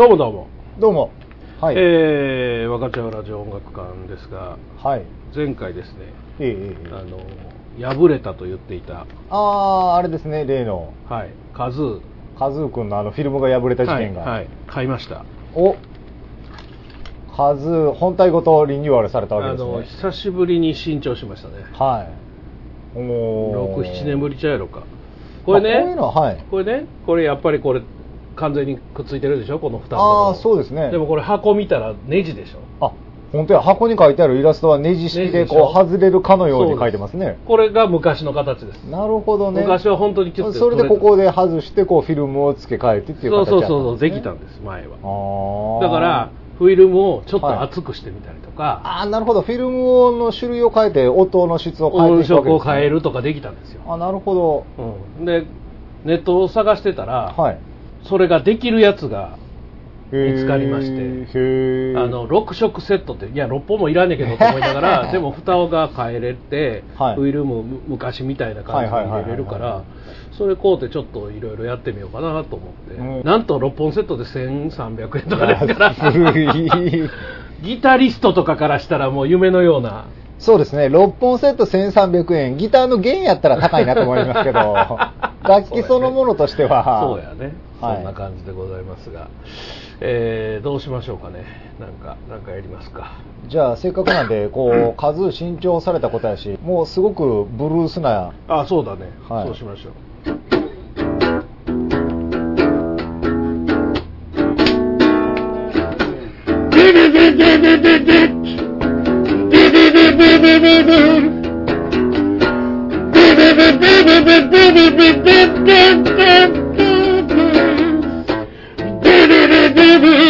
どうもどうも、どうも。はい。えー、若茶ラジオ音楽館ですがはい。前回ですねええええあの破れたと言っていたあー、あれですね、例の、はいカズーカズー君のあのフィルムが破れた事件が。はい、はい買いましたおカズー、本体ごとリニューアルされたわあけですね。の久しぶりに新調しましたねはい。おー67年ぶりちゃうやろかこれねあこういうのは、はい。これねこれやっぱりこれ完全にくっついてるでしょ？この蓋あー、そうですね。でもこれ箱見たらネジでしょ？あ、本当や、箱に書いてあるイラストはネジ式でこう外れるかのように書いてますね。これが昔の形です。なるほどね。昔は本当にキュッてそれでここで外してこうフィルムを付け替えてっていうそう形そうそうそうできたんです前は。だからフィルムをちょっと厚くしてみたりとか、ああなるほど。フィルムの種類を変えて音の質を変えて音色を変えるとかできたんですよ、あなるほど。うん、でネットを探してたら、はいそれができるやつが見つかりまして。あの6色セットっていや6本もいらんねんけどと思いながら でも蓋が変えれて、はい。フィルムむ昔みたいな感じで入れれるからそれ買うてちょっといろいろやってみようかなと思って、うんなんと6本セットで1300円とかですから。ギタリストとかからしたらもう夢のような。そうですね。6本セット1300円。ギターの弦やったら高いなと思いますけど。楽器そのものとしては。そうやね、はいそんな感じでございますが、えーどうしましょうかねなんかなんかやりますかじゃあせっかくなんでこう数新調されたことやしもうすごくブルースなあそうだね、はいそうしましょう be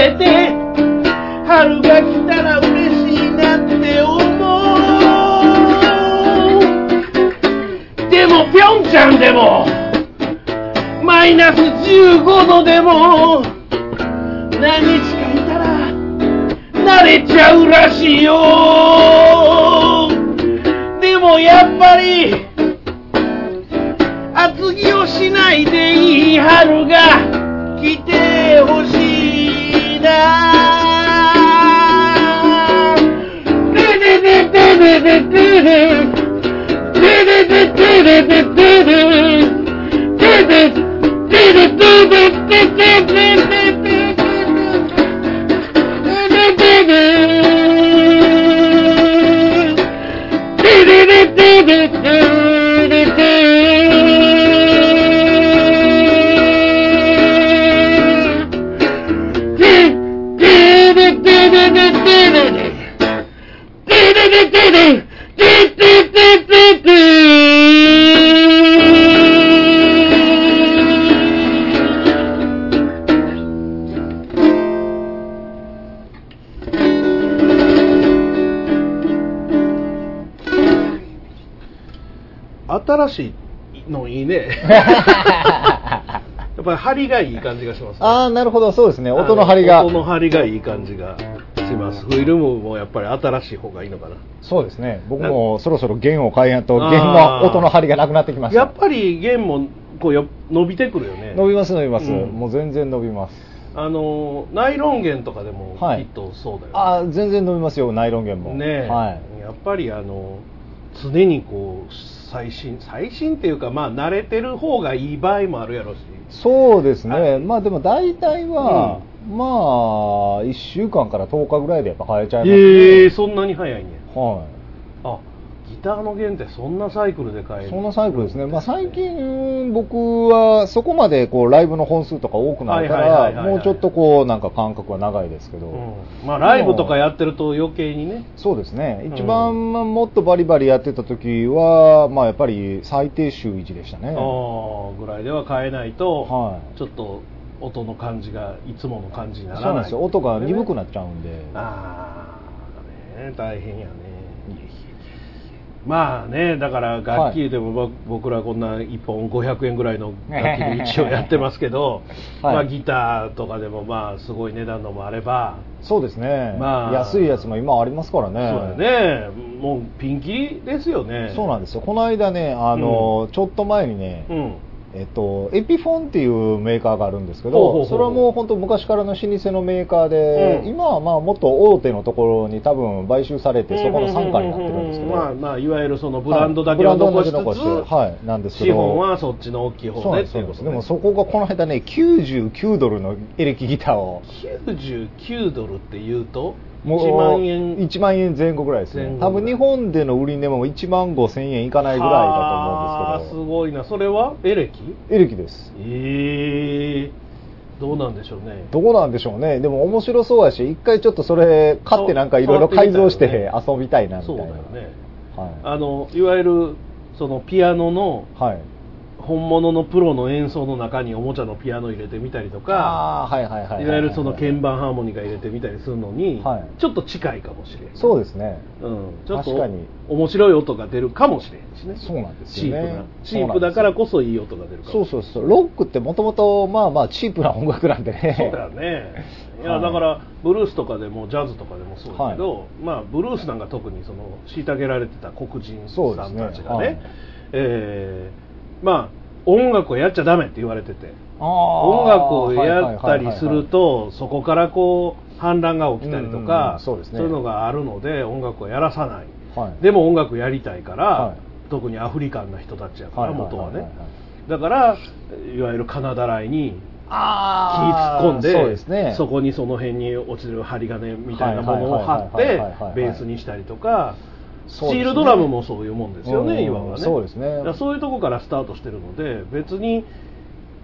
de ti. いい感じがします、ね、ああなるほど。そうですね。音の張りが。音の張りがいい感じがします。フィルムもやっぱり新しい方がいいのかな。そうですね。僕もそろそろ弦を変えやんと弦の音の張りがなくなってきました。やっぱり弦もこうよ伸びてくるよね。伸びます伸びます、うん。もう全然伸びます。あのナイロン弦とかでもきはいっとそうだよね、ああ全然伸びますよナイロン弦も。ねえ、はい。やっぱりあの常にこう最新最新っていうかまあ慣れてる方がいい場合もあるやろし。そうですね、はい。まあでも大体は、まあ1週間から10日ぐらいでやっぱ変えちゃいますええそんなに早いねはあギターの弦ってそんなサイクルで変えい、る？そんなサイクルですね、まあ、最近、僕はそこまでこうライブの本数とか多くないから、はいもうちょっとこうなんか間隔は長いですけど、うん。まあライブとかやってると余計にね。そうですね、うん。一番まあもっとバリバリやってた時は、まあ、やっぱり最低週1でしたね。ぐらいでは変えないと、はい。ちょっと音の感じがいつもの感じにならない。そうなんですよ。音が鈍くなっっちゃうんで、ああね大変やねまあねだから楽器でもぼ僕らこんな1本500円ぐらいの楽器で一応やってますけど、はい。まあギターとかでもまあすごい値段のもあれば、そうですね、まあ安いやつも今ありますからね。そうだよね。もうピンキリですよね。そうなんですよ。この間ね、あのちょっと前にね、うんえっと、エピフォンっていうメーカーがあるんですけど、それはもう本当昔からの老舗のメーカーで、うん。今はまあもっと大手のところに多分買収されて、そこの傘下になってるんですけど、まあまあいわゆるそのブランドだけは残しつつ、はいなんですけど資本はそっちの大きい方うでね。でもそこがこの間ね、99ドルのエレキギターを、99ドルっていうと？もう1万円1万円前後ぐらいですね。多分日本での売り値も1万5千円いかないぐらいだと思うんですけど、すごいなそれは？エレキ？エレキです。ええどうなんでしょうねどうなんでしょうね。でも面白そうやし、一回ちょっとそれ買ってなんかいろいろ改造して遊びたいなみたそいうな。だよねはい。あのいわゆるそのピアノのはい。本物のプロの演奏の中におもちゃのピアノ入れてみたりとかいはいはいはい。いわゆるその鍵盤ハーモニカ入れてみたりするのに、はい。ちょっと近いかもしれん。そうですね。うん、ちょっと面白い音が出るかもしれんしね。そうなんですよね。チープな。チープだからこそいい音が出るかそうもしれん。そうそう。ロックってもともとまあまあチープな音楽なんでね。そうだよね。いや、はい。だからブルースとかでもジャズとかでもそうだけど、まあブルースなんか特にその虐げられてた黒人さんたちがね。はい。えーまあ音楽をやっちゃダメって言われてて。音楽をやったりするはいはいはいはいとそこからこう反乱が起きたりとかんそうですね。いうのがあるので音楽をやらさない。はい。でも音楽やりたいから、はい。特にアフリカンな人たちやからはいはいはい元はねはいだからいわゆるカナダ来に気突っ込んでそうですね。そこにその辺に落ちる針金みたいなものを貼っはいはいてはいはいはいはい。ベースにしたりとかスチそうですね。ールドラムもそういうもんですようん。ね今はね。そうですね。そういうとこからスタートしてるので別に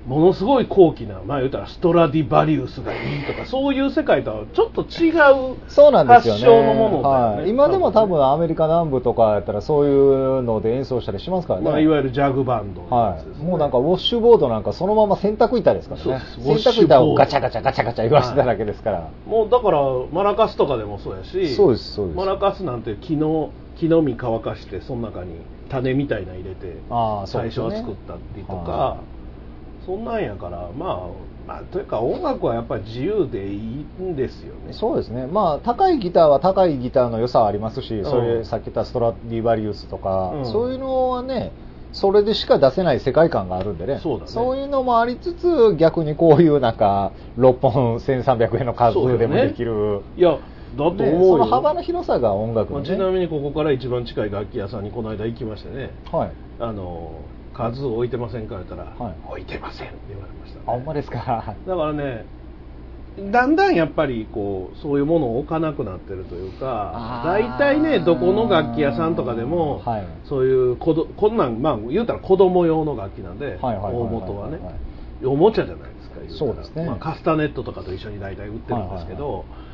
ものすごい高貴なまあ言うたらストラディバリウスがいいとかそういう世界とはちょっと違うそうなんですよね。発祥のものね。はい、今でも多分アメリカ南部とかやったらそういうので演奏したりしますからね。まあ、いわゆるジャグバンドのやはい、ねもうなんかウォッシュボードなんかそのまま洗濯板ですからね。洗濯板をガチャガチャガチャガチャ言わせてただけですから、もうだからマラカスとかでもそうやしそうですそうですマラカスなんて木の木の実乾かしてその中に種みたいなの入れて最初は作ったりとか、はそんなんやからまあまあというか音楽はやっぱり自由でいいんですよね。そうですね。まあ高いギターは高いギターの良さはありますし、ん。そういうさっき言ったストラディバリウスとか、うん。そういうのはねそれでしか出せない世界観があるんでね。そうだね。いうのもありつつ逆にこういうなんか6本1300円の数でもできる、いやだとその幅の広さが音楽まあ、ちなみにここから一番近い楽器屋さんにこの間行きましてね。はい。あの数置いてませんか言ったら、はい。置いてませんって言われました、ね、あほんまですか？だからねだんだんやっぱりこうそういうものを置かなくなってるというか大体ねどこの楽器屋さんとかでも、はい。そういうこどこんなんまあ言うたら子供用の楽器なんではいはいはいはい大元はねおもちゃじゃないですかそうですね。まあ、カスタネットとかと一緒に大体売ってるんですけど、はいはい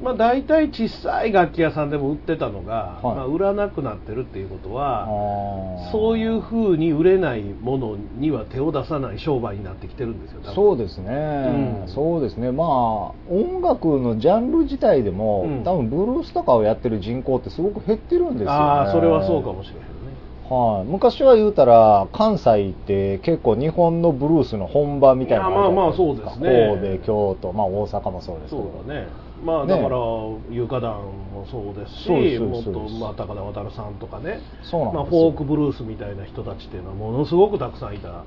まあ、大体小さい楽器屋さんでも売ってたのが、はい。まあ、売らなくなってるっていうことはそういうふうに売れないものには手を出さない商売になってきてるんですよそうですね、うん。そうですね。まあ音楽のジャンル自体でも、うん。多分ブルースとかをやってる人口ってすごく減ってるんですよね。ああそれはそうかもしれへんね。はい、昔は言うたら関西って結構日本のブルースの本場みたいなまあまあそうですね。神戸京都、まあ、大阪もそうですけど。そうだねまあねだから床団もそうですしそうですそうもっとまあ高田渡さんとかね。そうなんですよ。まあ、フォークブルースみたいな人たちっていうのはものすごくたくさんいた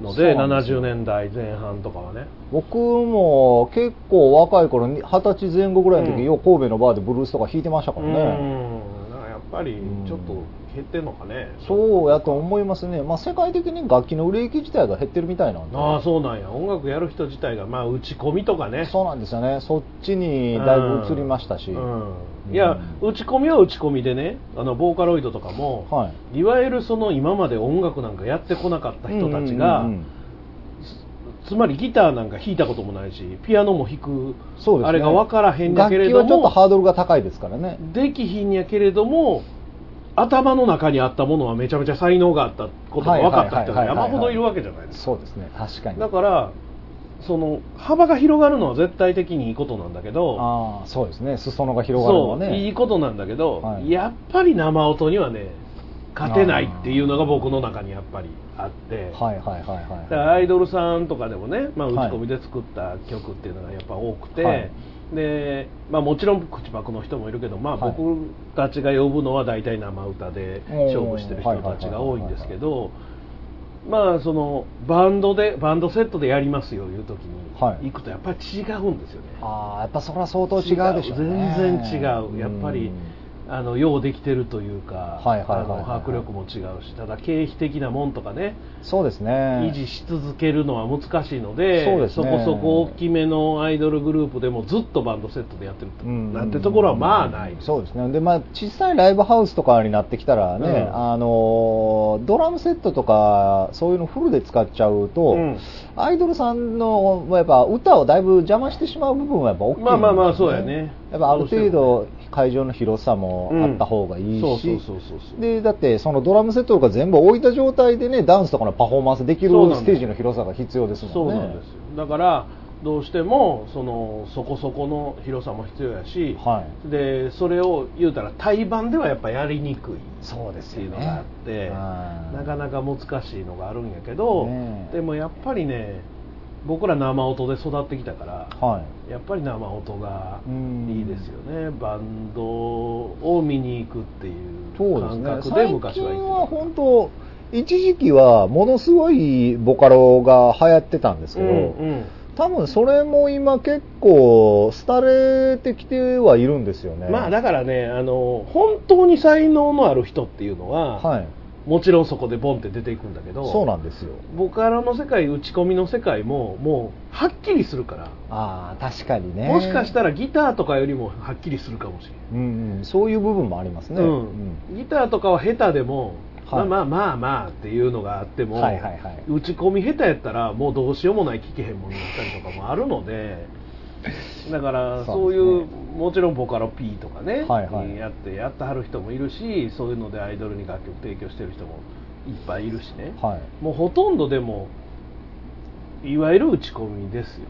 のでですよ。70年代前半とかはね。僕も結構若い頃に二十歳前後ぐらいの時、うん。よう神戸のバーでブルースとか弾いてましたからね、うん。やっぱりちょっと減ってんのかね。そうやと思いますね、まあ、世界的に楽器の売れ行き自体が減ってるみたいなんで。ああそうなんや。音楽やる人自体がまあ打ち込みとかね。そうなんですよね。そっちにだいぶ移りましたし、うん。いや打ち込みは打ち込みでねあのボーカロイドとかも、はい。いわゆるその今まで音楽なんかやってこなかった人たちが、うんうんうん。つまりギターなんか弾いたこともないしピアノも弾くそうですね。あれが分からへんやけれど楽器はちょっとハもードルが高いですからね。できひんやけれども頭の中にあったものはめちゃめちゃ才能があったことが分かった人が山ほどいるわけじゃないですか。そうですね確かに。だからその幅が広がるのは絶対的にいいことなんだけどああそうですね。裾野が広がるのはね。いいことなんだけど、はい。やっぱり生音にはね勝てないっていうのが僕の中にやっぱりあって、はいはいはいはいアイドルさんとかでもね、まあ、打ちはい込みで作った曲っていうのがやっぱ多くて、はいでまあ、もちろん口パクの人もいるけど、まあ、はい。僕たちが呼ぶのは大体生歌で勝負してる人たちが多いんですけどまあそのバンドでバンドセットでやりますよいう時にはい。行くとやっぱり違うんですよね。ああやっぱそれは相当違うでしょうね。全然違う。やっぱりうんあのようできてるというか、迫力も違うし、ただ経費的なもんとかね、そうですね。維持し続けるのは難しいので、そうですね。こそこ大きめのアイドルグループでもずっとバンドセットでやってると、うん。なんてところはまあない。そうですね。で、まあ、小さいライブハウスとかになってきたらね、うん。あのドラムセットとかそういうのフルで使っちゃうと、うん。アイドルさんのやっぱ歌をだいぶ邪魔してしまう部分はやっぱ大きいんですよ、まあまあまあそうやね。やっぱある程度会場の広さもあった方がいいし、でだってそのドラムセットとか全部置いた状態でねダンスとかのパフォーマンスできるステージの広さが必要ですもんね。そうなんですよ。だからどうしてもそのそこそこの広さも必要やし、はい。でそれを言うたら対バンではやっぱやりにくいそうですよね。っていうのがあってはい。なかなか難しいのがあるんやけど、ねえ。でもやっぱりね僕ら生音で育ってきたから、はい。やっぱり生音がうんいいですよね。バンドを見に行くっていう感覚で最昔は近は行ってた本当一時期はものすごいボカロが流行ってたんですけど、うんうん。多分それも今結構廃れてきてはいるんですよね。まあだからねあの本当に才能のある人っていうのは、はいもちろんそこでボンって出ていくんだけどそうなんですよ。ボカロの世界打ち込みの世界ももうはっきりするから、ああ確かにね。もしかしたらギターとかよりもはっきりするかもしれないうんうん、そういう部分もありますね、うん、ギターとかは下手でも、はい。まあまあまあまあっていうのがあっても、はいはいはい。打ち込み下手やったらもうどうしようもない聞けへんものになったりとかもあるのでだからそそういうもちろんボカロ P とかね、はいはい。やってやってはる人もいるしそういうのでアイドルに楽曲提供してる人もいっぱいいるしね、はい。もうほとんどでもいわゆる打ち込みですよ。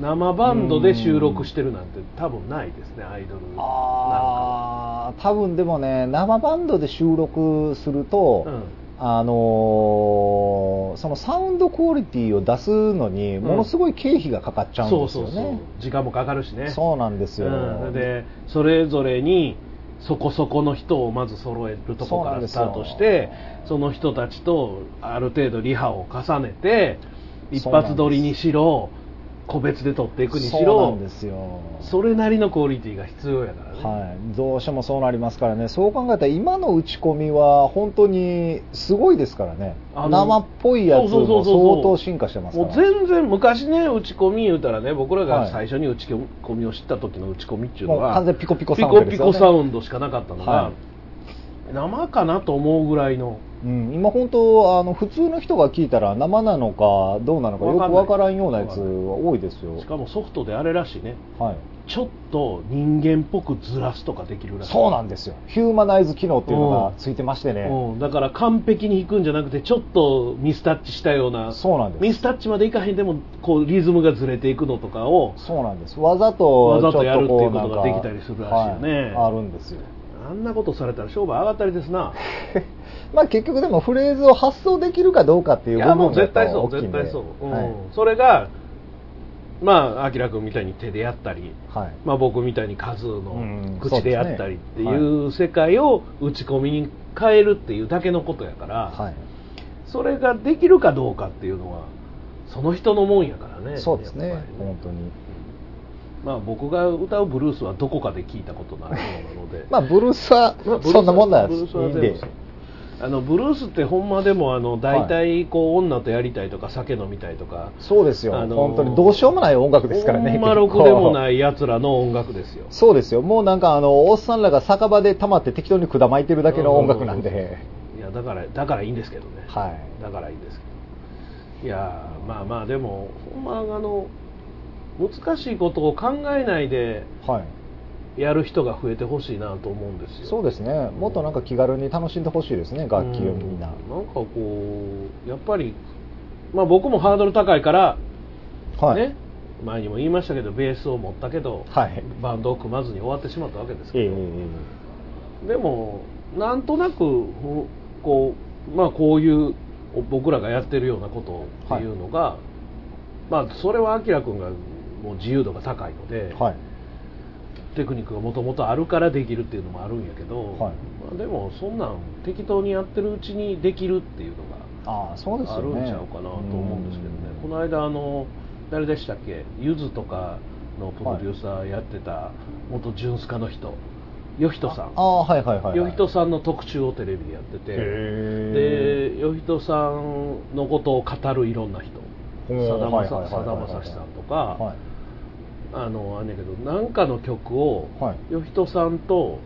生バンドで収録してるなんて多分ないですねアイドルなんかは。ああ多分でもね生バンドで収録すると、うんあのーそのサウンドクオリティを出すのにものすごい経費がかかっちゃうんですよね、そうそうそう。時間もかかるしね。そうなんですよ、うん。でそれぞれにそこそこの人をまず揃えるとこからスタートしてその人たちとある程度リハを重ねて一発撮りにしろ個別で撮っていくにしそうなろんですよ。それなりのクオリティが必要やからね、はい、どうしてもそうなりますからね。そう考えたら今の打ち込みは本当にすごいですからね。生っぽいやつも相当進化してますから。もう全然昔ね打ち込み言うたらね僕らはい。が最初に打ち込みを知った時の打ち込みっていうのは、もう完全ピコピコサウンピコピコサウンドしかなかったのが、はい生かなと思うぐらいの。うん、今本当あの普通の人が聞いたら生なのかどうなのかよくわからんようなやつは多いですよ。しかもソフトであれらしいね。はい。ちょっと人間っぽくずらすとかできるらしい。そうなんですよ。ヒューマナイズ機能っていうのがついてましてね、うん、だから完璧に弾くんじゃなくてちょっとミスタッチしたような。そうなんです。ミスタッチまでいかへんでもこうリズムがずれていくのとかを。そうなんです。わざとわざとやるっていうことができたりするらしいよね。はい。あるんですよあんなことされたら商売上がったりですな。まあ結局でもフレーズを発想できるかどうかっていうやもう分が絶対そう絶対そう、うん。はい。それがまあ明君みたいに手でやったりはい。まあ、僕みたいに数のうん。口でやったりっていう世界を打ち込みに変えるっていうだけのことやから、はい。それができるかどうかっていうのはその人のもんやからね。そうですね。やっぱり本当にまあ僕が歌うブルースはどこかで聞いたことのあるものなので まあブルースはまあブルースはそんなもんなんブルースですいんではい全部そうあのブルースってほんまでもあの大体こう女とやりたいとか酒飲みたいとかそうですよ、あのー本当にどうしようもない音楽ですからね。ほんまろくでもい。ない奴らの音楽ですよそうですよ。もうなんかあの、おっさんらが酒場で溜まって適当に管巻いてるだけの音楽なんで。いやだからだからいいんですけどね、はい。だからいいんですけどいやまあまあでもほんまあの難しいことを考えないではい。やる人が増えてほしいなと思うんですよそうですね。もっとなんか気軽に楽しんでほしいですね、楽器をみんな。うんなんかこうやっぱりまあ僕もハードル高いから、はい。ね前にも言いましたけどベースを持ったけど、はいバンドを組まずに終わってしまったわけですええけど、でもなんとなくふこうまあこういう僕らがやってるようなことっていうのが、まあそれはあきら君がもう自由度が高いので、はい。テクニックがもともとあるからできるっていうのもあるんやけど、はい。まあ、でもそんなん適当にやってるうちにできるっていうのああ、そうですがあ。るんちゃうかなと思うんですけどね、この間あの誰でしたっけ？ゆずとかのプロデューサーやってた元ジュンスカの人。よひとさん。ああ、はいはいはい、はい。よひとさんの特集をテレビでやってて。へでよひとさんのことを語るいろんな人。さだまさしさんとか、はい。あのあんねんけどなんかの曲を、はい。よひとさんと、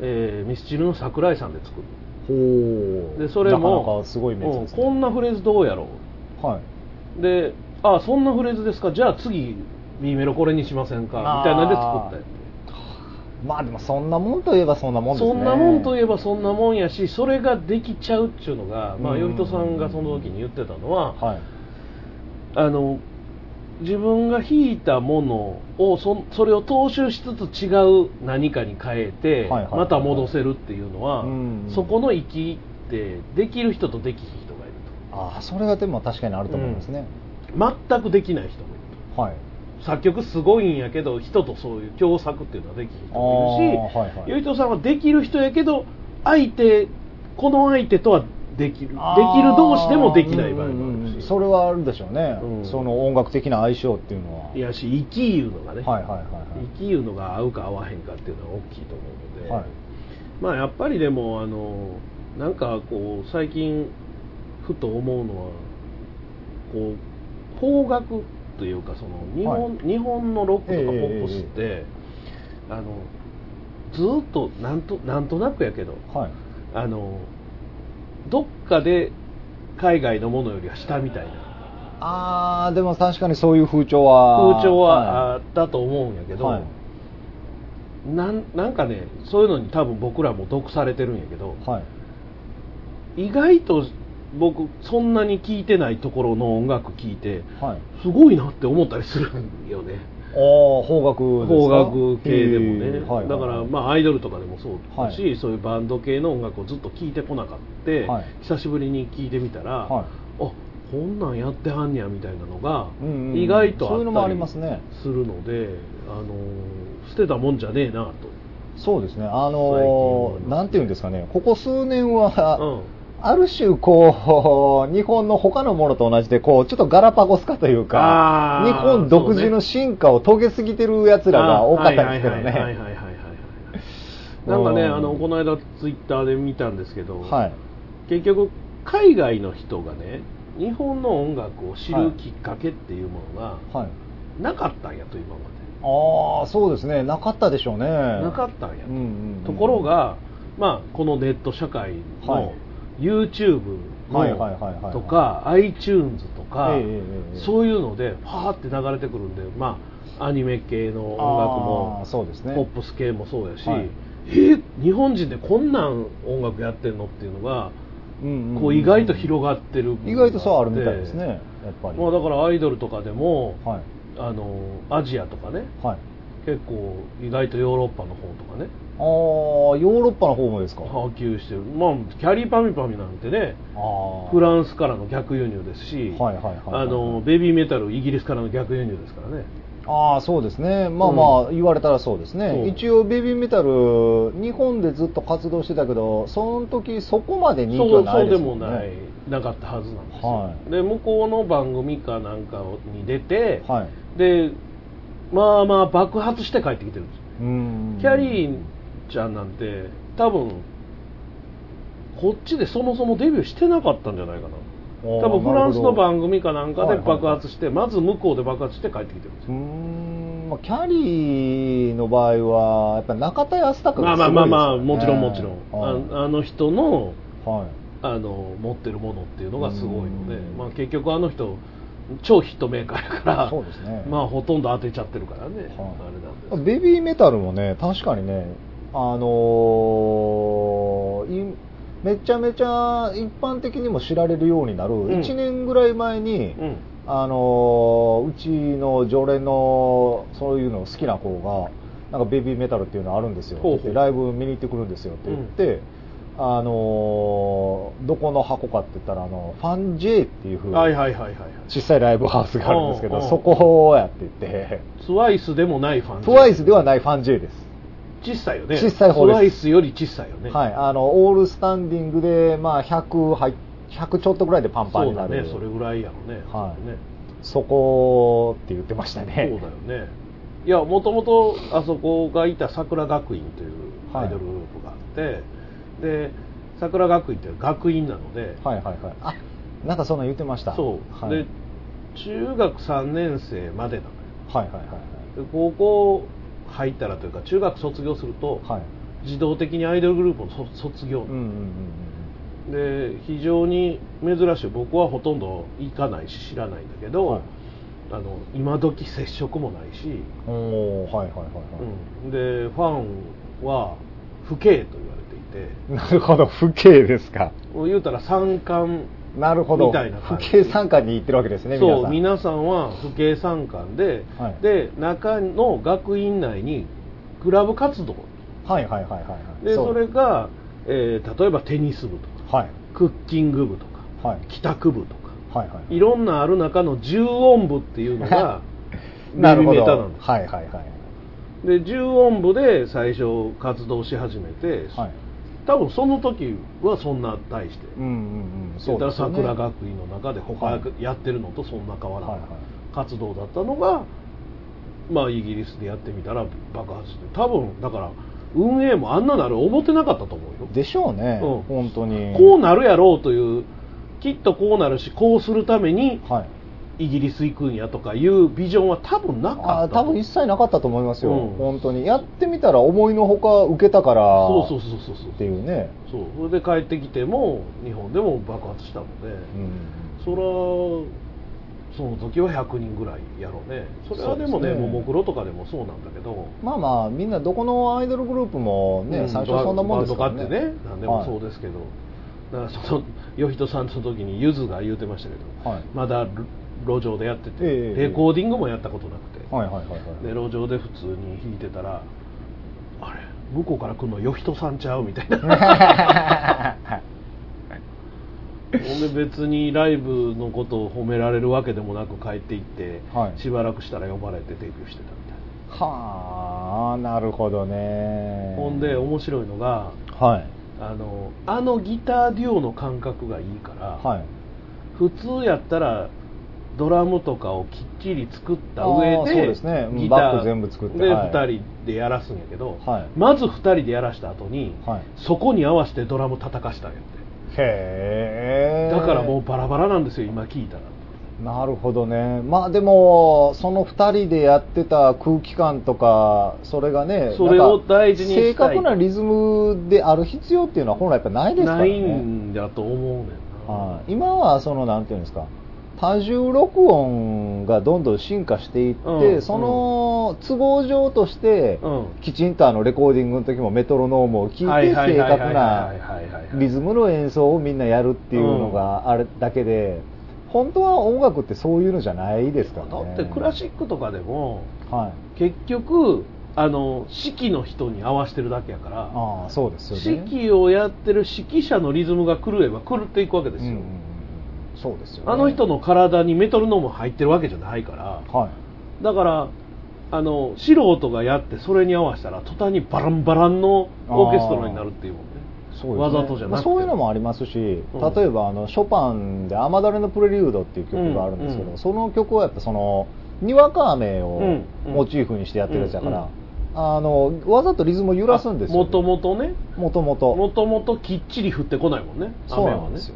えーミスチルの桜井さんで作る。ほう。でそれもこんなフレーズどうやろはい。うであそんなフレーズですか。じゃあ次 B メロこれにしませんか。みたいなんで作ったやまあでもそんなもんといえばそんなもんつですね。そんなもんといえばそんなもんやしそれができちゃうっていうのが、まあ、うん。よひとさんがその時に言ってたのは、はい。あの自分が弾いたものをそそれを踏襲しつつ違う何かに変えてはいはいはいまた戻せるっていうのはうんそこの域ってできる人とできひん人がいるああ、それがでも確かにあると思いますね。と全くできない人もいる。はい。と作曲すごいんやけど人とそういう共作っていうのはできひん人もいるし、あーはいはい。よいとさんはできる人やけど相手この相手とはできる。できる同士でもできない場合もあるし。それはあるでしょうね、うん。その音楽的な相性っていうのは。いやし生きいうのがね、はいはいはいはい。生きいうのが合うか合わへんかっていうのは大きいと思うので、はい。まあやっぱりでもあのなんかこう最近ふと思うのはこう邦楽というかその日本,、日本のロックとかポップスって、あのずーっとなんとなんとなくやけどはい。あのどっかで海外のものよりは下みたいなあー、でも確かにそういう風潮は。風潮はあったと思うんやけど、はいなんなんかねそういうのに多分僕らも毒されてるんやけどはい。意外と僕そんなに聴いてないところの音楽聴いてはい。すごいなって思ったりするんよね邦楽邦か？楽系でもね、へー。はいはいだからまあアイドルとかでもそうだし、はい。そういうバンド系の音楽をずっと聴いてこなかった、はい。久しぶりに聴いてみたら、はい。あこんなんやってはんねやみたいなのが意外とあったりするので、あの捨てたもんじゃねえなと。そうですね。あのー、なんていうんですかね、ここ数年は、うんある種、こう、日本の他のものと同じで、こう、ちょっとガラパゴス化というか日本独自の進化を遂げすぎてる奴らが多かったんですけどはいはいはいはいね。なんかね、うんあのこの間ツイッターで見たんですけど、はい。結局海外の人がね日本の音楽を知るきっかけっていうものがはい。なかったんやと今まああ、そうですね。なかったでしょうね。でなかったんやと、うんうんうんところが、まあ、このネット社会はいの YouTube はいはいはいはいとか iTunes とか、ええそういうのでパーって流れてくるんで、まあ、アニメ系の音楽もそうですねポップス系もそうやし、はいえ日本人でこんなん音楽やってんのっていうのが、うんこう意外と広がってる部分意が外とそうあるみたいですね。やっぱり。まあ、だからアイドルとかでも、はい。あのアジアとかねはい。結構意外とヨーロッパの方とかねああ、ヨーロッパの方もですか？波及してるまあキャリーパミュパミュなんてね。フランスからの逆輸入ですし、はいはいはいはいあのベビーメタルイギリスからの逆輸入ですからねああ、そうですね。まあうんまあ、言われたらそうですね。そう一応、ベビーメタル、日本でずっと活動してたけど、その時そこまで人気はなそうそういでもんね。ですもないなかったはずなんですよ、はいで向こうの番組かなんかに出て、はい。でまあまあ爆発して帰ってきてるんです。ようん。キャリーちゃんなんて多分こっちでそもそもデビューしてなかったんじゃないかな。多分フランスの番組かなんかで爆発して、まず向こうで爆発して帰ってきてるんですよ、ん、まあ、キャリーの場合は、やっぱり中田康隆まあがすごいまあまあまあもちろんもちろん、はいああの人のはい。あの持ってるものっていうのがすごいのでうん、まあ、結局あの人超ヒットメーカーやからそうですね。まあほとんど当てちゃってるからね、はい。あれなんベビーメタルもね、確かにね、あのーいめちゃめちゃ一般的にも知られるようになる、ん。1年ぐらい前に、うん。あのーうちの常連のそういうの好きな子が、なんかベビーメタルっていうのあるんですよ、ライブ見に行ってくるんですよって言って、あのーどこの箱かって言ったら、あのファン J っていう、はいはいはいはいはい。小さいライブハウスがあるんですけど、そこやって言って、ツワイスでもないファントゥワイスではないファン J です。小さいよね。小さい方です。ツワイスより小さいよね。はい、あのオールスタンディングで、まあ、100, 入100ちょっとぐらいでパンパンそうだになるね。それぐらいやろね。はい。ね。そこって言ってましたね。そうだよね。いやもともとあそこがいた桜学院というアイドルグループがあって、で桜学院って学院なので、はいはいはい。あなんかそんなん言ってました。そう、はい、で中学3年生までなのよ。はいはいはいで高校入ったらというか中学卒業すると、はい。はい自動的にアイドルグループのそ卒業、うんうんうんで非常に珍しい僕はほとんど行かないし知らないんだけど、はい。あの今時接触もないし、うんおーはいはいはいはい、うん、でファンは不敬と言われて。なるほど不敬ですか。言うたら三冠なるほどみたいな感じ。不敬参加に行ってるわけですね皆さん。そう皆さんは不敬参観で、はい。で中の学院内にクラブ活動。はいはいはいはいはい。でう。それが、えー例えばテニス部とかはい。クッキング部とかはい。帰宅部とかはいはいい。ろんなある中の重音部っていうのが なるほど。なんです。はいはいはい。で重音部で最初活動し始めて、はい多分その時はそんな大して、うんうんうん。そうだから桜学院の中で他はいやってるのとそんな変わらないはいはい。活動だったのが、まあイギリスでやってみたら爆発して。多分だから運営もあんななる思ってなかったと思うよ。でしょうね、うん。本当に。こうなるやろうというきっとこうなるしこうするためにはいイギリス行くんやとかいうビジョンは多分なかった。あ多分一切なかったと思いますよ、うん。本当に。やってみたら思いのほか受けたからそうそうそうそうそうっていうね、そう。それで帰ってきても日本でも爆発したので、うん、そらその時は100人ぐらいやろうね。それはでもねももクロとかでもそうなんだけど。まあまあみんなどこのアイドルグループもね、うん。最初はそんなもんですからね。ね何でもそうですけど、だからそのよひとさんの時にゆずが言うてましたけど、はい。まだ路上でやってて、ええ。レコーディングもやったことなくて、はいはいはいはい。で路上で普通に弾いてたらあれ向こうから来るのよひとさんちゃうみたいな。ほんで別にライブのことを褒められるわけでもなく帰って行って、はい。しばらくしたら呼ばれてデビューしてたみたいはあなるほどね。な、ほんで面白いのがはい。あのあのギターデュオの感覚がいいから、はい。普通やったらドラムとかをきっちり作った上でそうですね。うんギターバック全部作ってではい。2人でやらすんやけど、はい。まず2人でやらした後に、はい。そこに合わせてドラム叩かしたんやって。へえだからもうバラバラなんですよ今聞いたら。なるほどね。まあでもその2人でやってた空気感とかそれがねそれを大事にしたい。正確なリズムである必要っていうのは本来やっぱないですからないねんだと思うねんな、はい、今はそのなんていうんですか多重録音がどんどん進化していって、うん。その都合上として、うん。きちんとあのレコーディングの時もメトロノームを聞いて正確なリズムの演奏をみんなやるっていうのがあるだけで、本当は音楽ってそういうのじゃないですからね。だってクラシックとかでもはい。結局あの指揮の人に合わせてるだけやからああそうですよね。指揮をやってる指揮者のリズムが狂えば狂っていくわけですよ、うんうんうんそうですよね。あの人の体にメトロノーム入ってるわけじゃないからはい。だからあの素人がやってそれに合わせたら途端にバランバランのオーケストラになるっていうもんね。そうね。わざとじゃなくて。まあそういうのもありますし、うん。例えばあのショパンで「アマダレのプレリュード」っていう曲があるんですけど、うん。うんその曲はやっぱそのにわか雨をうんうん。モチーフにしてやってるやつだから、うんうん。あのわざとリズムを揺らすんですよ、もともとね。もともともともときっちり降ってこないもんね。そうなんですよ、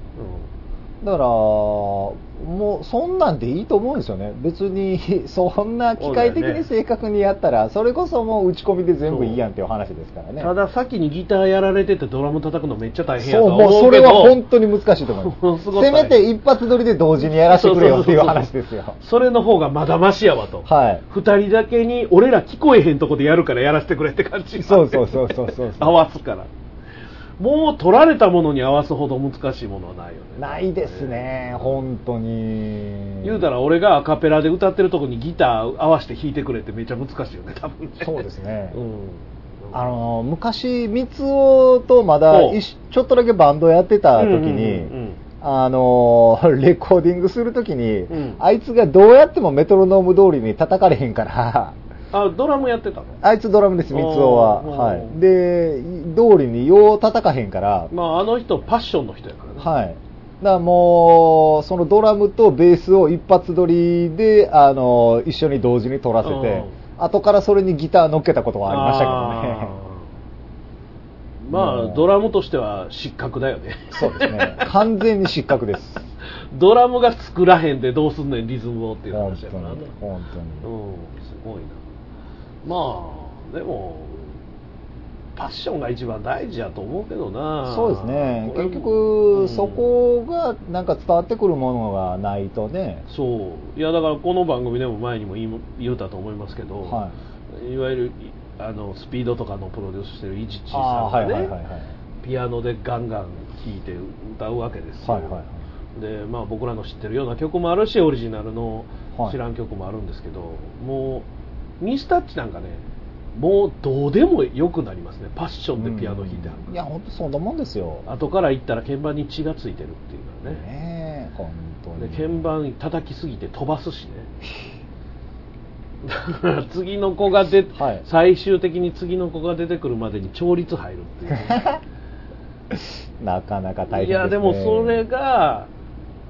だからもうそんなんでいいと思うんですよね。別に そんな機械的に正確にやったらそれこそもう打ち込みで全部いいやんっていう話ですからね。ただ先にギターやられててドラム叩くのめっちゃ大変やとそう思うけど。もうそれは本当に難しいと思います。すせめて一発撮りで同時にやらせてくれよっていう話ですよ。それの方がまだましやわと、はい。二人だけに俺ら聞こえへんとこでやるからやらせてくれって感じ。そうそうそうそうそう。合わすからもう取られたものに合わすほど難しいものはないよね。ないですね本当に。言うたら俺がアカペラで歌ってるとこにギター合わせて弾いてくれってめっちゃ難しいよね多分ね。そうですね。うん。あの昔三尾とまだちょっとだけバンドやってた時に、うんうんうんあの レコーディングするときに、うん。あいつがどうやってもメトロノーム通りに叩かれへんから、あドラムやってたの？あいつドラムです、三尾は。はい。で、通りによう叩かへんから、まああの人パッションの人やからねはい。だからもう、そのドラムとベースを一発撮りで、あの、一緒に同時に撮らせて、うん後からそれにギター乗っけたことはありましたけどね。まあドラムとしては失格だよねそうですね。完全に失格です。ドラムが作らへんでどうすんねんリズムをっていう本話やから。本当に。うんすごいなまあでもパッションが一番大事やと思うけどなそうですね。結う局、んそこがなんか伝わってくるものがないとね。そういやだからこの番組でも前にも言うたと思いますけど、、はいわゆるいあのスピードとかのプロデュースしてるイチチさんがね、はいはい。ピアノでガンガン弾いて歌うわけですよ、はいはいはい。でまあ、僕らの知ってるような曲もあるしオリジナルのはい知らん曲もあるんですけど、もうミスタッチなんかねもうどうでもよくなりますね。パッションでピアノ弾いてはるうん。いや、本当そんなもんですよ。後から行ったら鍵盤に血がついてるっていうのはね。ねえ、本当でに。鍵盤叩きすぎて飛ばすしね。だから次の子が出、はい。最終的に次の子が出てくるまでに調律入るっていう。ね なかなか大変です、ね。いやでもそれが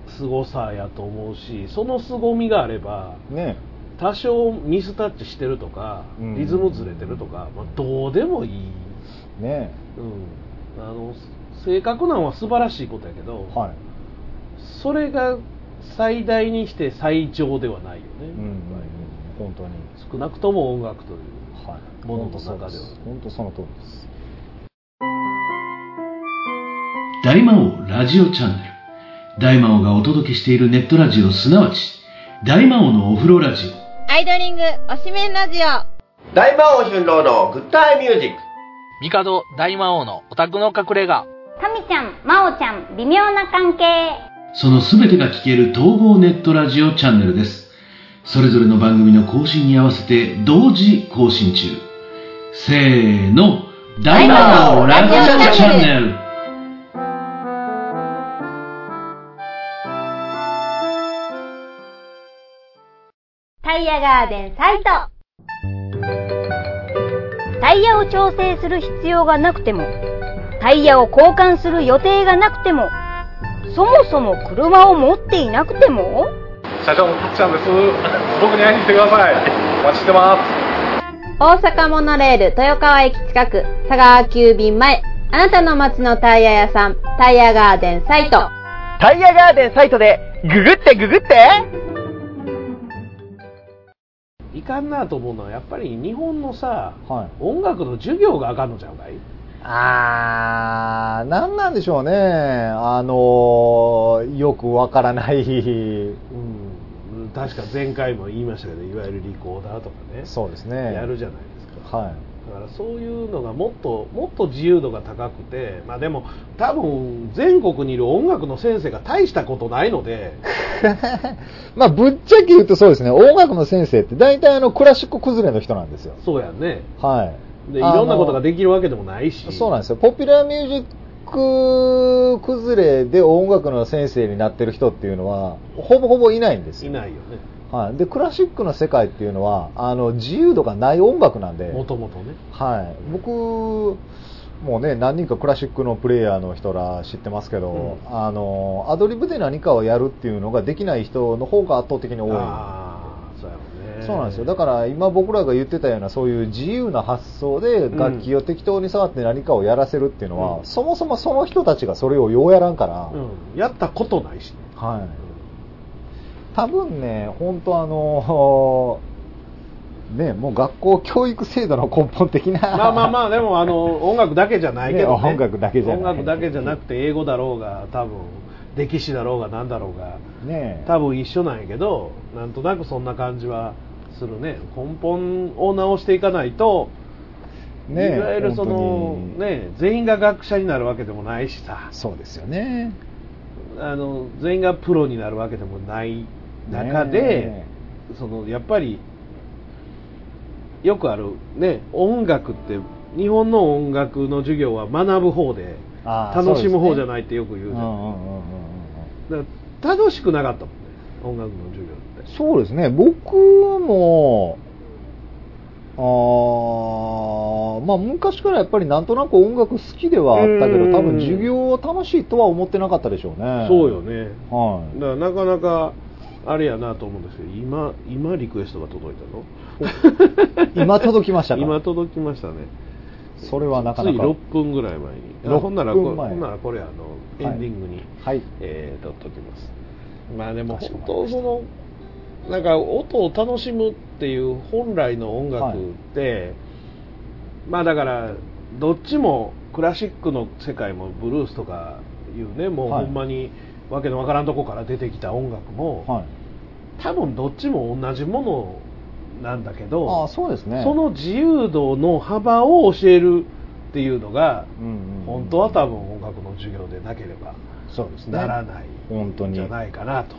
凄さやと思うしその凄みがあればね多少ミスタッチしてるとかうんリズムずれてるとか、まあ、どうでもいい、ねうん、あの正確なのは素晴らしいことやけど、はい。それが最大にして最上ではないよね、うん、本当に。少なくとも音楽というはい。ものの中ではす。本当その通りです。大魔王ラジオチャンネル。大魔王がお届けしているネットラジオ、すなわち、大魔王のお風呂ラジオ。アイドリングおしめんラジオ大魔王春郎のグッタイミュージック。帝大魔王のオタクの隠れ家タミちゃん、マオちゃん、微妙な関係そのすべてが聞ける統合ネットラジオチャンネルです。それぞれの番組の更新に合わせて同時更新中。せーの、大魔王ラジオチャンネル。ヤガーデンサイトタイヤを調整する必要がなくても、タイヤを交換する予定がなくても、そもそも車を持っていなくても、社長のたっちゃんです。僕に会いに来てください。お待ちしてます。大阪モノレール豊川駅近く佐川急便前あなたの街のタイヤ屋さんタイヤガーデンサイトタイヤガーデンサイトでググってググっていかんなと思うのはやっぱり日本のさ、はい音楽の授業があかんのちゃうかい？あー、なんなんでしょうね。あのー、よくわからない。うん確か前回も言いましたけどいわゆるリコーダーとかねそうですね。やるじゃないですかはい。だからそういうのがもっともっと自由度が高くてまあでも多分全国にいる音楽の先生が大したことないので まあ、ぶっちゃけ言うとそうですね。音楽の先生って大体あの、クラシック崩れの人なんですよ。そうやんねはい。でいろんなことができるわけでもないしそうなんですよ。ポピュラーミュージック崩れで音楽の先生になってる人っていうのは、ほぼほぼいないんですよ。いないよねはい。で、クラシックの世界っていうのは、あの、自由度がない音楽なんで、もともとね。はい。僕、もうね、何人かクラシックのプレイヤーの人ら知ってますけど、うあの、アドリブで何かをやるっていうのができない人の方が圧倒的に多い。ああそうね。そうなんですよ。だから今僕らが言ってたようなそういう自由な発想で楽器を適当に触って何かをやらせるっていうのは、うん。そもそもその人たちがそれをようやらんから、うん、やったことないしね。はい多分ね本当あのねもう学校教育制度の根本的なまあまあまあでもあの音楽だけじゃないけど、ね。ね音楽だけじゃ音楽だけじゃなくて英語だろうが多分歴史だろうが何だろうがね。多分一緒なんやけどなんとなくそんな感じはするね。根本を直していかないと、ねいわゆるそのね全員が学者になるわけでもないしさ。そうですよね。あの全員がプロになるわけでもない中で、ねそのやっぱりよくあるね音楽って日本の音楽の授業は学ぶ方で楽しむ方じゃいないってよく言うじゃん、うんうんうんうんうん。だから楽しくなかったもんね音楽の授業って。そうですね。僕もあーまあ昔からやっぱりなんとなく音楽好きではあったけうん。ど多分授業は楽しいとは思ってなかったでしょうね。そうよね。はだからなかなかあれやなと思うんですけど今今リクエストが届いたの？い今届きましたか？今届きましたね。それはなかなか。つい6分ぐらい前に。あ6ほんならこ分前ほんならこれあのエンディングに、はい。えー、とっときます。まあでも本当そのなんか音を楽しむっていう本来の音楽って、まあだからどっちもクラシックの世界もブルースとかいうねもうはい。ほんまにわけのわからんとこから出てきた音楽も、はい多分どっちも同じものなんだけどああそうですね。その自由度の幅を教えるっていうのが、うんうんうん。本当は多分音楽の授業でなければそうですね。ならない本当にじゃないかなと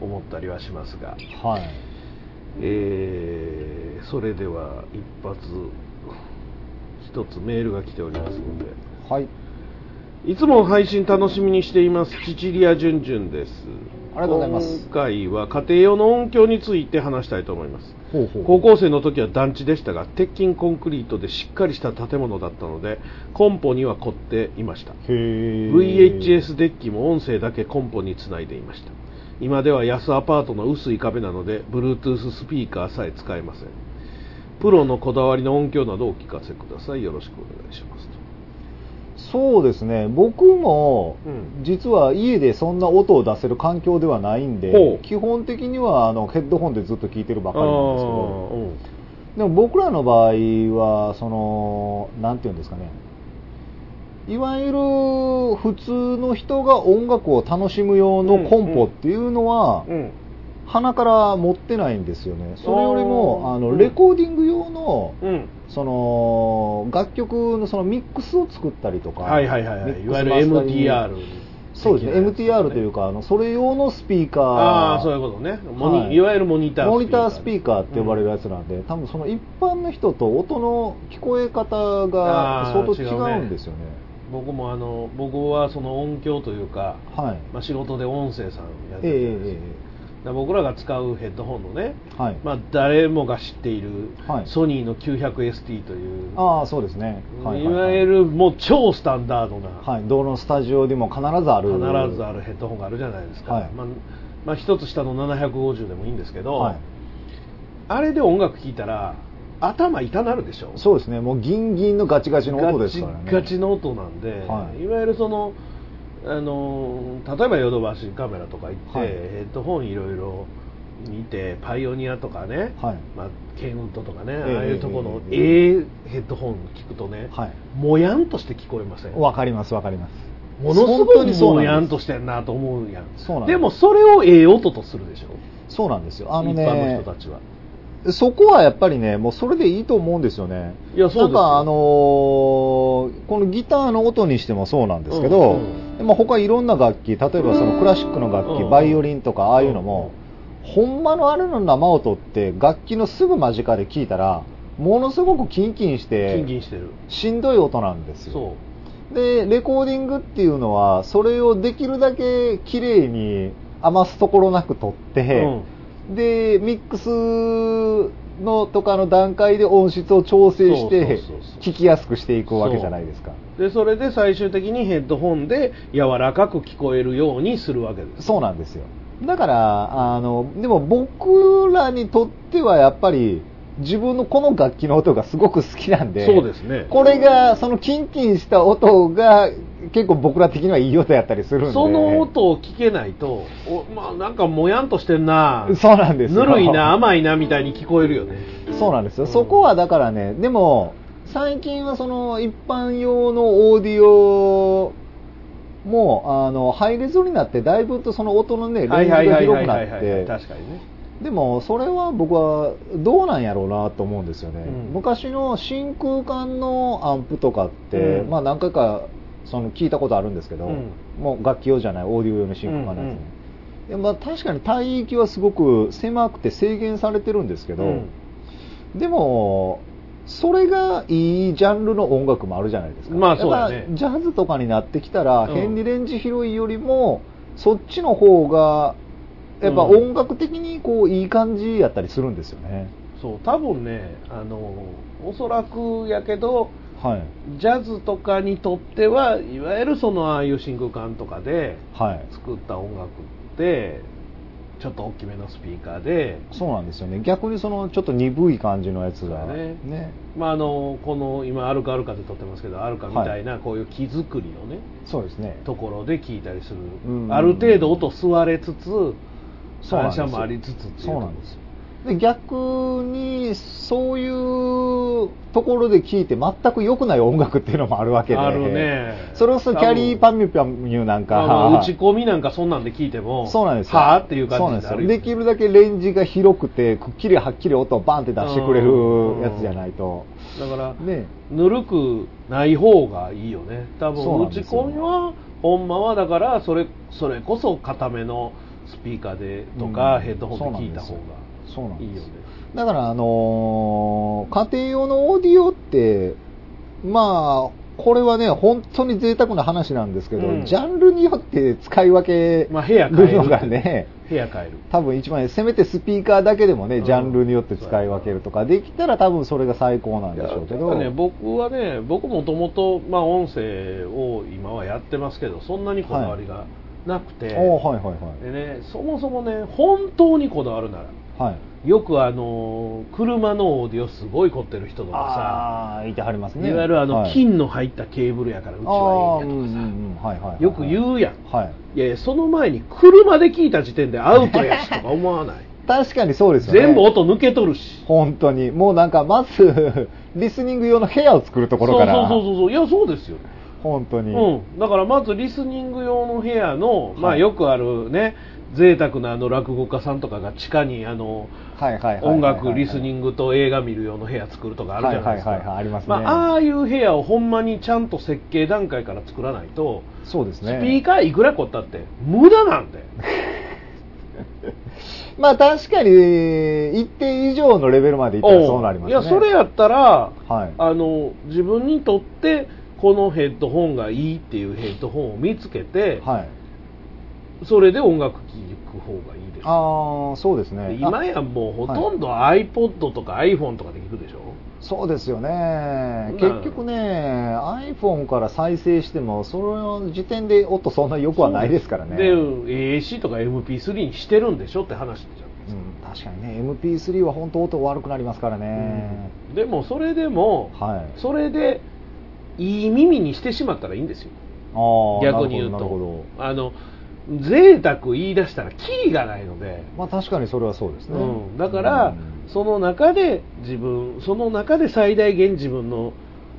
思ったりはしますが、はい。えーそれでは一発一つメールが来ておりますので。はい。いつも配信楽しみにしています。シチリアジュンジュンですありがとうございます。今回は家庭用の音響について話したいと思います。ほうほう。高校生の時は団地でしたが鉄筋コンクリートでしっかりした建物だったのでコンポには凝っていました。VHS デッキも音声だけコンポにつないでいました。今では安アパートの薄い壁なので Bluetooth スピーカーさえ使えません。プロのこだわりの音響などをお聞かせください。よろしくお願いしますそうですね。僕もうん。実は家でそんな音を出せる環境ではないんほでう。基本的にはあのヘッドホンでずっと聞いてるばあかりなんですけどでも僕らの場合はそのなんていうんですかね。いわゆる普通の人が音楽を楽しむ用のコンポっていうのはうん。鼻から持ってないんですよね。それよりもあのレコーディング用のうんその楽曲のそのミックスを作ったりとかはいはいはいはい。いわゆる MTR そうですね。MTR というかあのそれ用のスピーカー。ああそういうことね。モニ、はい。い、わゆるモニターモニタースピーカーって呼ばれるやつなんで、多分その一般の人と音の聞こえ方が相当違違うねうんですよね。僕もあの僕はその音響というか、はい。まあ、仕事で音声さんやってええるじゃないですか。えだから僕らが使うヘッドホンのね、えはい、まあ、誰もが知っているはい。ソニーの 900ST という、ああそうですね、はいいわゆるもう超スタンダードな、はい、どのスタジオでも必ずある。必ずあるヘッドホンがあるじゃないですか、はい。まあまあ、一つ下の750でもいいんですけど、はい。あれで音楽聴いたら頭痛なるでしょ？そうですね。もうギンギンのガチガチの音ですからね。ガチガチの音なんで、はい。い、わゆるそのあの例えばヨドバシカメラとか行って、はい。ヘッドホンいろいろ見てパイオニアとかね、はい。まあ、ケンウッドとかね、ええああいうところのえええヘッドホン聞くとね、はい。もやんとして聞こえません？わかりますわかります。ものす本ごいもやなんとしてんなと思うやん。そうなんでもそれをええ音とするでしょ？そうなんですよ。あの一般のね人たちはそこはやっぱりねもうそれでいいと思うんですよね。いやそうですよ。なんかあのーこのギターの音にしてもそうなんですけど、うんまあ、他いろんな楽器例えばそのクラシックの楽器、うんバイオリンとかああいうのも、ほんまのあれの生音って楽器のすぐ間近で聞いたらものすごくキンキンしキンてキンしてる。しんどい音なんですよ。でレコーディングっていうのはそれをできるだけ綺麗に余すところなく取って、でミックスのとかの段階で音質を調整して聞きやすくしていくわけじゃないですか。でそれで最終的にヘッドホンで柔らかく聞こえるようにするわけです。そうなんですよ。だからあのでも僕らにとってはやっぱり自分のこの楽器の音がすごく好きなんでそうですね。これがそのキンキンした音が結構僕ら的にはいい音やったりするんで。その音を聞けないとおまあなんかもやんとしてんな。そうなんですよ。ぬるいな甘いなみたいに聞こえるよね。そうなんですよ、そこはだからねでも最近はその一般用のオーディオもあのハイレゾになってだいぶとその音のねレンジが広くなって。確かにね。でもそれは僕はどうなんやろうなと思うんですよね、うん。昔の真空管のアンプとかって、うん。まあ何回かその聞いたことあるんですけど、うん。もう楽器用じゃないオーディオ用の真空管のやつね、いやまあ確かに帯域はすごく狭くて制限されてるんですけど、うん。でもそれがいいジャンルの音楽もあるじゃないですか。まあそうだね。やっぱジャズとかになってきたら、うん。変にレンジ広いよりもそっちの方がやっぱうん。音楽的にこういい感じやったりするんですよね、そう多分ねあのおそらくやけどはい。ジャズとかにとってはいわゆるそのああいう真空管とかではい。作った音楽ってちょっと大きめのスピーカーで、そうなんですよね。逆にそのちょっと鈍い感じのやつが。ね。ね。まあ、あのこの今アルカアルカで撮ってますけどアルカみたいなこういう木作りのね、そうですね。ところで聞いたりする、うん。ある程度音吸われつつ反射もありつつっていう。そうなんですよで逆にそういうところで聴いて全く良くない音楽っていうのもあるわけで。あるね。それこそキャリーパミュパミュなんか、打ち込みなんかそんなんで聞いてもそうなんですよ。はあっていうそうなんですできるだけレンジが広くてくっきりはっきり音をバンって出してくれるやつじゃないと。だからね。ぬるくない方がいいよね。多分打ち込みはほんまはだからそれそれこそ固めのスピーカーでとか、うんヘッドホンで聞いた方がそうなんです。いいよね。だからあのー家庭用のオーディオってまあこれはね本当に贅沢な話なんですけど、うん。ジャンルによって使い分けまあ部屋変える。るのがね、部屋変える。多分一番いいせめてスピーカーだけでもね、うん。ジャンルによって使い分けるとかできたら多分それが最高なんでしょうけど、ね、僕はね僕もともとまあ音声を今はやってますけどそんなにこだわりがなくて、おーはいはいはい。でねそもそもね本当にこだわるならはいよくあの車のオーディオすごい凝ってる人とかああいてはりますさ、ね。いわゆるあの、はい。金の入ったケーブルやからうちはいいんやとかさ、よく言うやん、はい。いやいやその前に車で聞いた時点でアウトやしとか思わない？確かにそうですよね。全部音抜けとるし。本当に。もうなんかまず リスニング用の部屋を作るところから。そうそうそうそう。いやそうですよ。本当に、うん、だからまずリスニング用の部屋の、まあ、はい。よくあるね贅沢なあの落語家さんとかが地下にあの音楽リスニングと映画見る用の部屋作るとかあるじゃないですか、はいはいはいはいありますね。まあ、ああいう部屋をほんまにちゃんと設計段階から作らないとそうですね。スピーカーいくら凝ったって無駄なんで まあ確かに一定以上のレベルまでいったらそうなりますね。いやそれやったらはい。あの自分にとってこのヘッドホンがいいっていうヘッドホンを見つけて、はいそれで音楽聴く方がいいです。ああそうですね。今やもうほとんど iPod とか iPhone とかで聞くでしょ、そうですよね。な結局ね iPhone から再生してもその時点で音そんな良くはないですからね。で AC とか MP3 にしてるんでしょって話じゃんうん、確かにね。MP3 は本当音悪くなりますからね、でもそれでも、はい。それでいい耳にしてしまったらいいんですよ。逆に言うなるほどなるとほあの贅沢言い出したらキリがないので、どまあ確かにそれはそうですね、うん、だから、うん。その中で自分その中で最大限自分の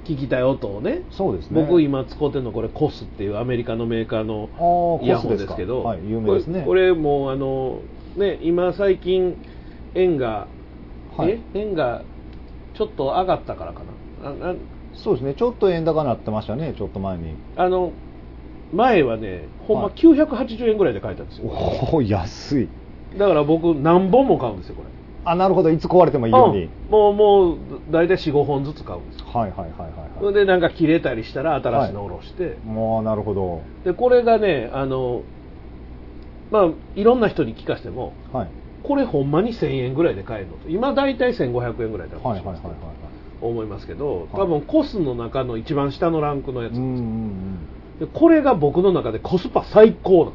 聞きたい音をねそうですね。僕今使ってるのこれコスっていうアメリカのメーカーのイヤホンですけど、はい有名ですね。これもうあのね今最近円が、はい。え？円がちょっと上がったからかな。ああそうですね。ちょっと円高になってましたね。ちょっと前に。あの前はねほんまはい。980円ぐらいで買えたんですよ、おお安い。だから僕何本も買うんですよこれ。あなるほど。いつ壊れてもいいように、うん。もうもう大体45本ずつ買うんですよ。はいはいはいはいはい。それでなんか切れたりしたら新しいの下ろして、もうなるほど。でこれがねあのまあいろんな人に聞かせてもはい。これほんまに1000円ぐらいで買えるのと。今大体1500円ぐらいだとはいはいはいはい思いますけど多分コスの中の一番下のランクのやつうんうんなんでこれが僕の中でコスパ最高なの。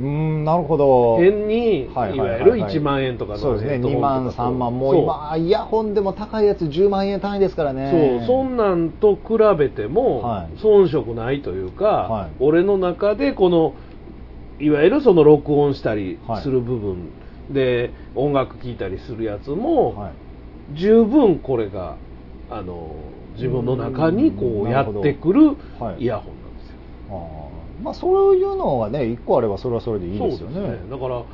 うんなるほど。変に、いはいはいはいはい。わゆる1万円とかのそうですね。ヘッドホン2万と。か3万もう今イヤホンでも高いやつ10万円単位ですからね。そうそんなんと比べてもはい。遜色ないというか、はい。俺の中でこのいわゆるその録音したりはい。する部分で音楽聴いたりするやつも、はい。十分これがあの自分の中にこうやってくるはい。イヤホンまあそういうのがね1個あればそれはそれでいいですよね。そうですね。だから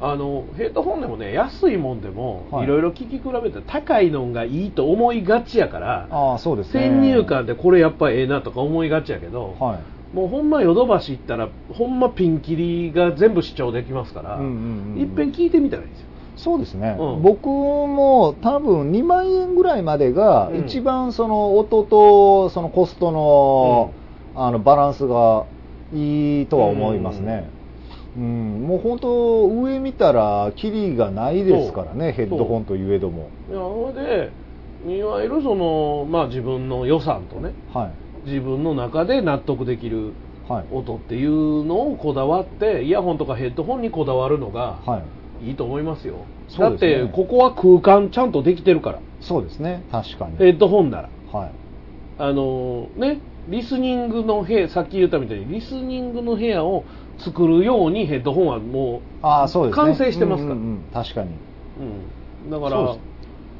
あのヘッドホンでもね安いもんでも、はい。い、ろいろ聞き比べて高いのがいいと思いがちやからああそうですね。先入観でこれやっぱええなとか思いがちやけど、はい。もうほんまヨドバシ行ったらほんまピンキリが全部視聴できますから、うんうんうんうん。いっぺん聞いてみたらいいんですよ。そうですね、うん。僕も多分2万円ぐらいまでがうん。一番その音とそのコストの,、あのバランスがいいとは思いますね、うん。もう本当上見たらキリがないですからねヘッドホンといえども。いやそれでいわゆるその、まあ、自分の予算とねはい。自分の中で納得できるはい。音っていうのをこだわってイヤホンとかヘッドホンにこだわるのがはい。いいと思いますよ、だっそうですね。てここは空間ちゃんとできてるから。そうですね。確かに。ヘッドホンなら。はい。あのねリスニングの部屋さっき言ったみたいにリスニングの部屋を作るようにヘッドホンはもああそうですね。完成してますから。うんうんうん。確かに。う、うん、だから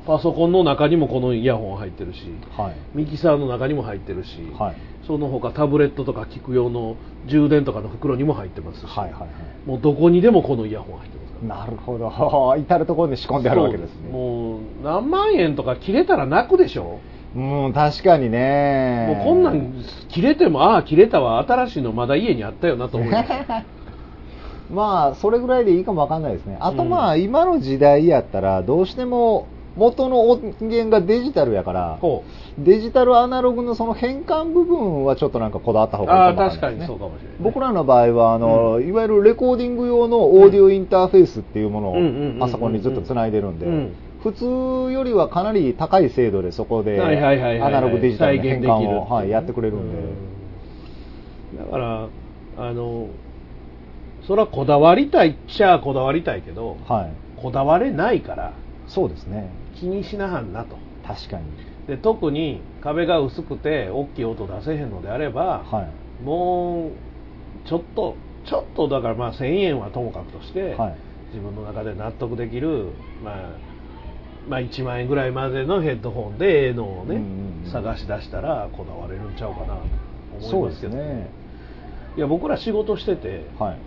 パソコンの中にもこのイヤホン入ってるしはい。ミキサーの中にも入ってるし、はい。その他タブレットとか聞く用の充電とかの袋にも入ってますし、はいはいはい。もうどこにでもこのイヤホン入ってますから。なるほど。至る所に仕込んであるわけですね。もう何万円とか切れたら泣くでしょ、うん確かにね。もうこんなん切れてもああ切れたわ。新しいのまだ家にあったよなと思います。まあそれぐらいでいいかもわかんないですね。あとうん。まあ、今の時代やったらどうしても元の音源がデジタルやからほデジタルアナログのその変換部分はちょっとなんかこだわった方うがいいかもわかんないね。確かにそうかもしれない、僕らの場合はあの、いわゆるレコーディング用のオーディオインターフェースっていうものうんうんうんうんうんをパソコンにずっとつないでるんで、うん普通よりはかなり高い精度でそこでアナログデジタルの変換を、はい、やってくれるんで、うんだからあのそれはこだわりたいっちゃこだわりたいけどはい、こだわれないからそうですね。気にしなはんなと。確かに。で特に壁が薄くて大きい音出せへんのであれば、はい。もうちょっとちょっとだからまあ1000円はともかくとして、はい。自分の中で納得できる、まあ、まあ1万円ぐらいまでのヘッドホンでええのをね、探し出したらこだわれるんちゃうかなとそうで思いますけど。すね。いや僕ら仕事してて、はい。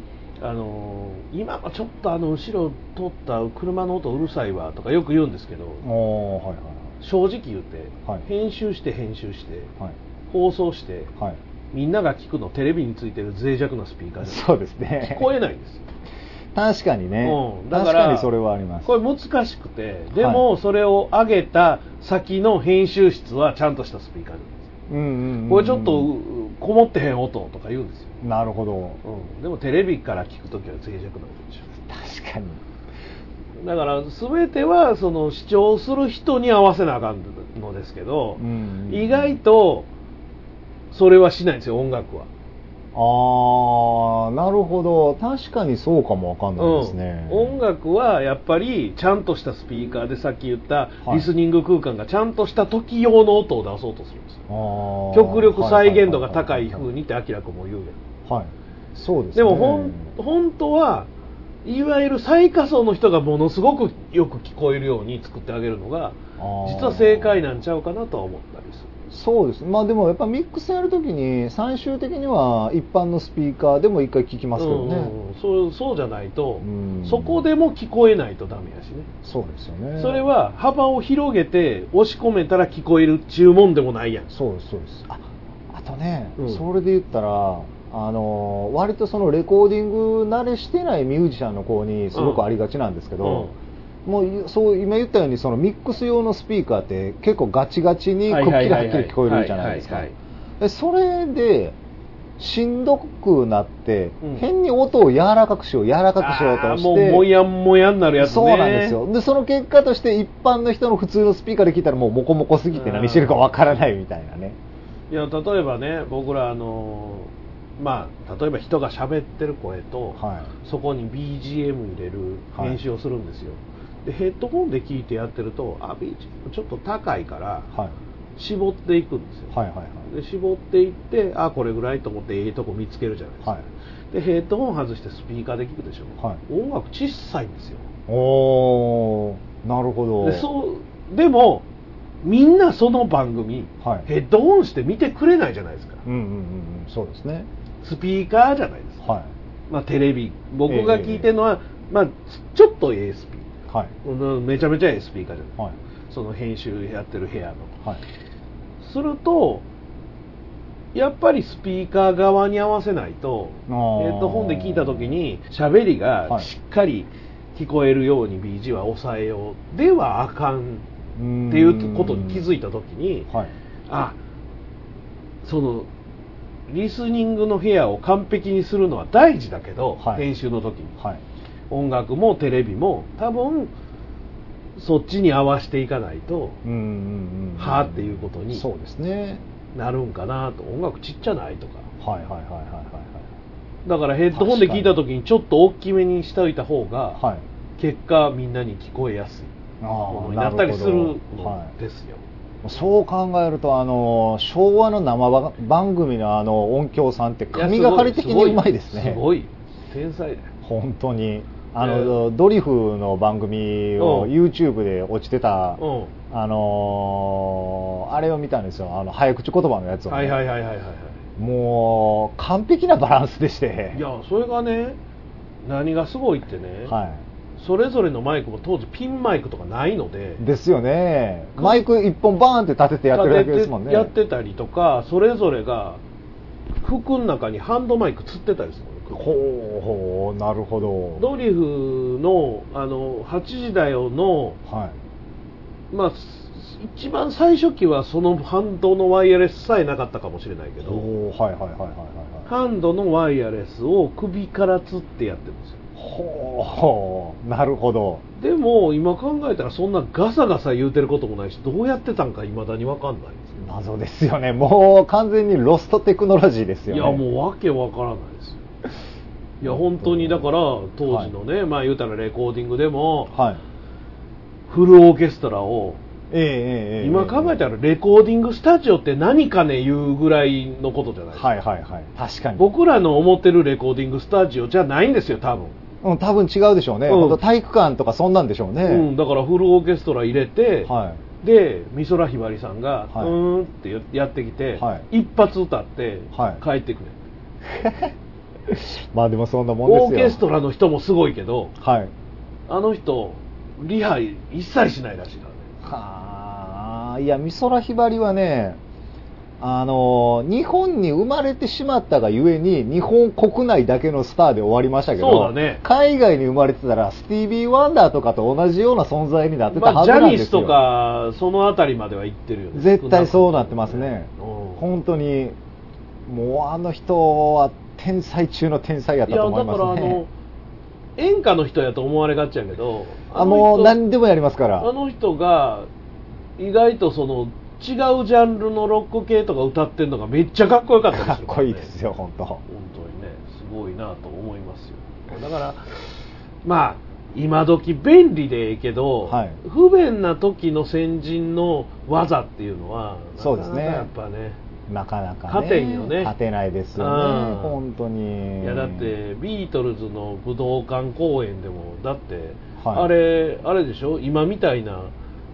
あのー今はちょっとあの後ろ通った車の音うるさいわとかよく言うんですけどおーはい正直言って、はい。編集して編集してはい。放送してはい。みんなが聞くのテレビについてる脆弱なスピーカーでそうですね。聞こえないんですよ確かにね、うん、だから確かにそれはあります。これ難しくてでもそれを上げた先の編集室はちゃんとしたスピーカーなんです。うんうんうんうん。これちょっとうこもってへん音とか言うんですよ、なるほど。うん、でもテレビから聞くときは脆弱な音でしょ確かに。だから全てはその視聴する人に合わせなあかんのですけど、うん。意外とそれはしないんですよ音楽はああなるほど。確かにそうかもわかんないですね、うん、音楽はやっぱりちゃんとしたスピーカーでさっき言ったはい。リスニング空間がちゃんとした時用の音を出そうとするんですよ。極力再現度が高い風にって明らかも言うやん。はい。そうですね。でもほん本当はいわゆる最下層の人がものすごくよく聞こえるように作ってあげるのが実は正解なんちゃうかなとは思ったりするそうです。まあでもやっぱミックスやるときに最終的には一般のスピーカーでも一回聞きますけどね、うんうんそうそうじゃないとうん。そこでも聞こえないとダメやしね。そうですよね。それは幅を広げて押し込めたら聞こえるっちゅうもんでもないやん。そうですそうです。ああとね、うん。それで言ったらあの割とそのレコーディング慣れしてないミュージシャンの子にすごくありがちなんですけど、もうそう今言ったようにそのミックス用のスピーカーって結構ガチガチにくっきりはっきり聞こえるじゃないですか。それでしんどくなって、うん。変に音を柔らかくしよう柔らかくしようとしてもうもやんもやんなるやつね。そうなんですよ。でその結果として一般の人の普通のスピーカーで聞いたらもうモコモコすぎて何してるかわからないみたいなね。いや例えばね僕らあのまあ、例えば人が喋ってる声と、はそこに BGM 入れる編集をするんですよ、でヘッドホンで聞いてやってるとあ BGM ちょっと高いからいはい。絞っていくんですよ、はいはいはい。で絞っていってあこれぐらいと思ってええとこ見つけるじゃないですか、はい。でヘッドホン外してスピーカーで聞くでしょ、はい。音楽小さいんですよ。おーなるほど。でそうでもみんなその番組、はい。ヘッドホンして見てくれないじゃないですか。うんうんうんうんそうですね。スピーカーじゃないですか、はい。まあ、テレビ僕が聞いてるのは、まあ、ちょっと ASP はい。うんめちゃめちゃ ASP カーじゃない、はい。その編集やってる部屋の。はい。するとやっぱりスピーカー側に合わせないとヘッドホンで聞いた時に喋りがはい。しっかり聞こえるように BG は抑えようではあかんっていうことに気づいた時にはい。あそのリスニングの部屋を完璧にするのは大事だけど、はい。編集の時に。はい音楽もテレビも多分そっちに合わせていかないとうんうんうんはあっていうことにそうですね。なるんかなと。音楽ちっちゃないとか。はいはいはいはいはいだからヘッドホンで聞いた時にちょっと大きめにしておいた方が、結果みんなに聞こえやすいあものーになったりするなのほど。はい。ですよ、そう考えるとあの昭和の生ば番組のあの音響さんって神がかり的にうまいですね。すごい。天才だよ。本当にあの、ドリフの番組をうん。YouTube で落ちてた、うん。あのーあれを見たんですよ。あの早口言葉のやつをね、はいはいはいはいはいはい。もう完璧なバランスでして。いやそれがね何がすごいってね、はそれぞれのマイクも当時ピンマイクとかないので。い、ですよね。マイク一本バーンって立ててやってるだけですもんね。やってたりとかそれぞれが服の中にハンドマイクつってたりするのほうほうなるほど。ドリフのあの8時だよのはい。まあ一番最初期はそのハンドのワイヤレスさえなかったかもしれないけどはいはいはいはいはいンドのワイヤレスを首からつってやってるんですよ。ほうほうなるほど。でも今考えたらそんなガサガサ言うてることもないしどうやってたんかいまだに分かんないです謎ですよね。もう完全にロストテクノロジーですよね。いやもうわけわからないです。よいや本当にだから当時のね、まあ言うたらレコーディングでもはい。フルオーケストラをええええええ。今考えたらレコーディングスタジオって何かね言うぐらいのことじゃないですか、はいはいはい。確かに。僕らの思ってるレコーディングスタジオじゃないんですよ多分、うん、多分違うでしょうね、うん。体育館とかそんなんでしょうね、うん、だからフルオーケストラ入れて、はい。で美空ひばりさんが、はい。うーんってやってきて、はい。一発歌ってはい。帰ってくれ、まあでもそんなもんですよ。オーケストラの人もすごいけどはい。あの人リハ一切しないらしいからね。はあいや美空ひばりはねあの日本に生まれてしまったがゆえに日本国内だけのスターで終わりましたけどそうだね。海外に生まれてたらスティービー・ワンダーとかと同じような存在になってたまあ、はジャずなんですよ、ニスとかその辺りまでは行ってるよね。絶対そうなってますね。うん。本当にもうあの人は天才中の天才やったと思いだからあのますね演歌の人やと思われがちやけどあもう何でもやりますから。あの人が意外とその違うジャンルのロック系とか歌ってるのがめっちゃかっこよかったりするかっこいいですよ本当。本当にねすごいなと思いますよ。だからまあ今時便利でええけど、はい。不便な時の先人の技っていうのはそうですね。やっぱねなかなかね勝てんよね。勝てないですようん。ね本当に。いやだってビートルズの武道館公演でもだって、はい。あれあれでしょ？今みたいな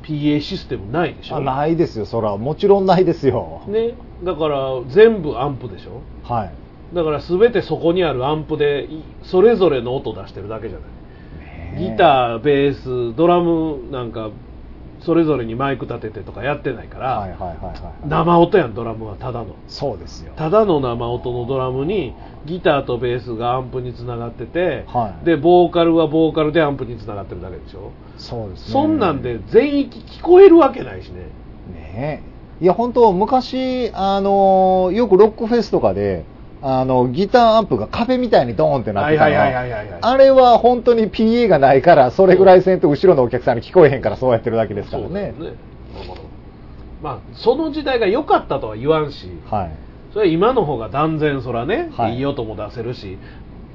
PA システムないでしょ？あないですよそら。もちろんないですよ。ね？だから全部アンプでしょ？はい。だから全てそこにあるアンプでいそれぞれの音出してるだけじゃない。ねギターベースドラムなんかそれぞれにマイク立ててとかやってないから、はいはいはいはい。生音やんドラムはただの。そうですよ。ただの生音のドラムにギターとベースがアンプにつながってて、はい。でボーカルはボーカルでアンプにつながってるだけでしょ、そうですね。そんなんで全域聞こえるわけないしね。ねえ。いや本当昔あのよくロックフェスとかであのギターアンプが壁みたいにドーンってなってたの。はいはいはいはいはいあれは本当に PA がないからそれぐらいせんと後ろのお客さんに聞こえへんからそうやってるだけですからね。ね。まあその時代が良かったとは言わんしはい。それは今の方が断然そらね、はい。いい音も出せるし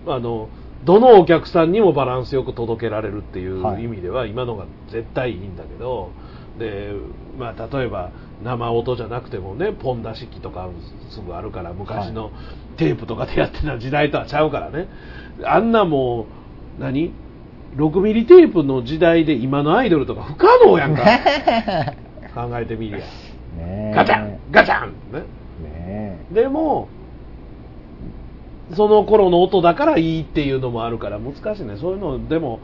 あのどのお客さんにもバランスよく届けられるっていうはい。意味では今のが絶対いいんだけどで、まあ、例えば生音じゃなくてもねポン出し機とかすぐあるから昔のテープとかでやってた時代とはちゃうからね。あんなもう何？6ミリテープの時代で今のアイドルとか不可能やんか。考えてみりゃ。ガチャン！ガチャン！ね。ねでもその頃の音だからいいっていうのもあるから難しいね。そういうのでも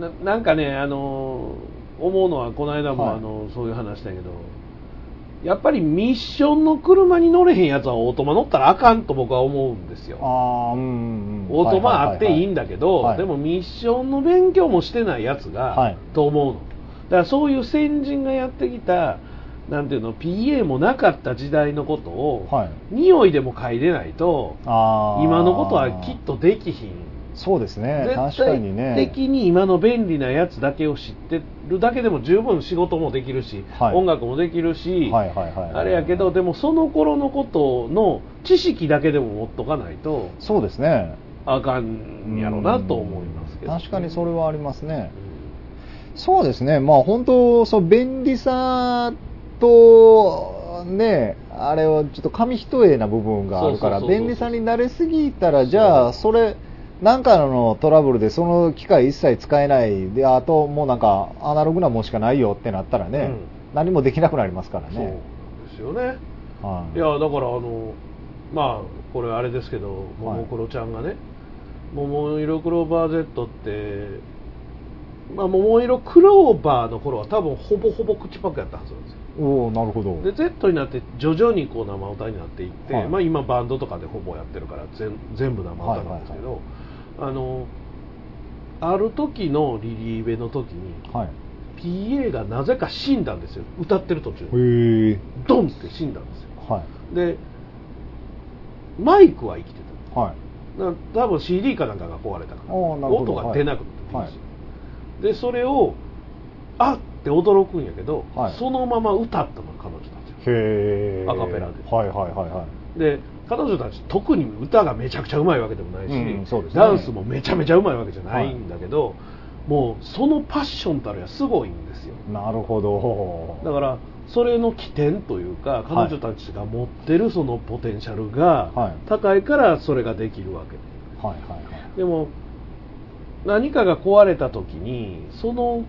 ななんかねあの思うのはこの間も、はい。あのそういう話だけどやっぱりミッションの車に乗れへんやつはオートマ乗ったらあかんと僕は思うんですよ。ああうんうんオートマあっていいんだだけど、はい。でもミッションの勉強もしてないやつが、はい。と思うの。だからそういう先人がやってきたなんていうの PA もなかった時代のことを、はい。匂いでも嗅いでないとあー。今のことはきっとできひんそうですね。絶確かにね。対的に今の便利なやつだけを知ってるだけでも十分仕事もできるし、はい。音楽もできるし、はいはいはいあれやけどでもその頃のことの知識だけでも持っとかないとそうですね。あかんやろなと思いますけど、確かにそれはありますね。そうですね。まあ本当そう便利さとねあれはちょっと紙一重な部分があるから便利さに慣れすぎたらじゃあそれなんかのトラブルでその機械一切使えないであともうなんかアナログなもんしかないよってなったらね、うん。何もできなくなりますからそうですよね。はい。いやだからあのまあこれあれですけどももクロちゃんがね「桃色クローバー Z」ってまあ桃色クローバーの頃は多分ほぼほぼ口パクやったはずなんですよ。おおなるほど。で Z になって徐々にこう生歌になっていって、はい。まあ、今バンドとかでほぼやってるから全全部生歌なんですけど、あのある時のリリーベの時にはい。PA がなぜか死んだんですよ。歌ってる途中ドンって死んだんですよ。はい。でマイクは生きてはい。たな多分 CD かなんかが壊れたから。音が出なくて、はい。でそれをあって驚くんやけど、はい。そのまま歌ったの彼女たち。へえアカペラで。はいはいはいはい。で彼女たち特に歌がめちゃくちゃうまいわけでもないし、うんね。ダンスもめちゃめちゃうまいわけじゃないんだけど、もうそのパッションたるやすごいんですよ。なるほど。だからそれの起点というか彼女たちが持ってるそのポテンシャルがはい。高いからそれができるわけ。ではいはいはい。でも何かが壊れた時にその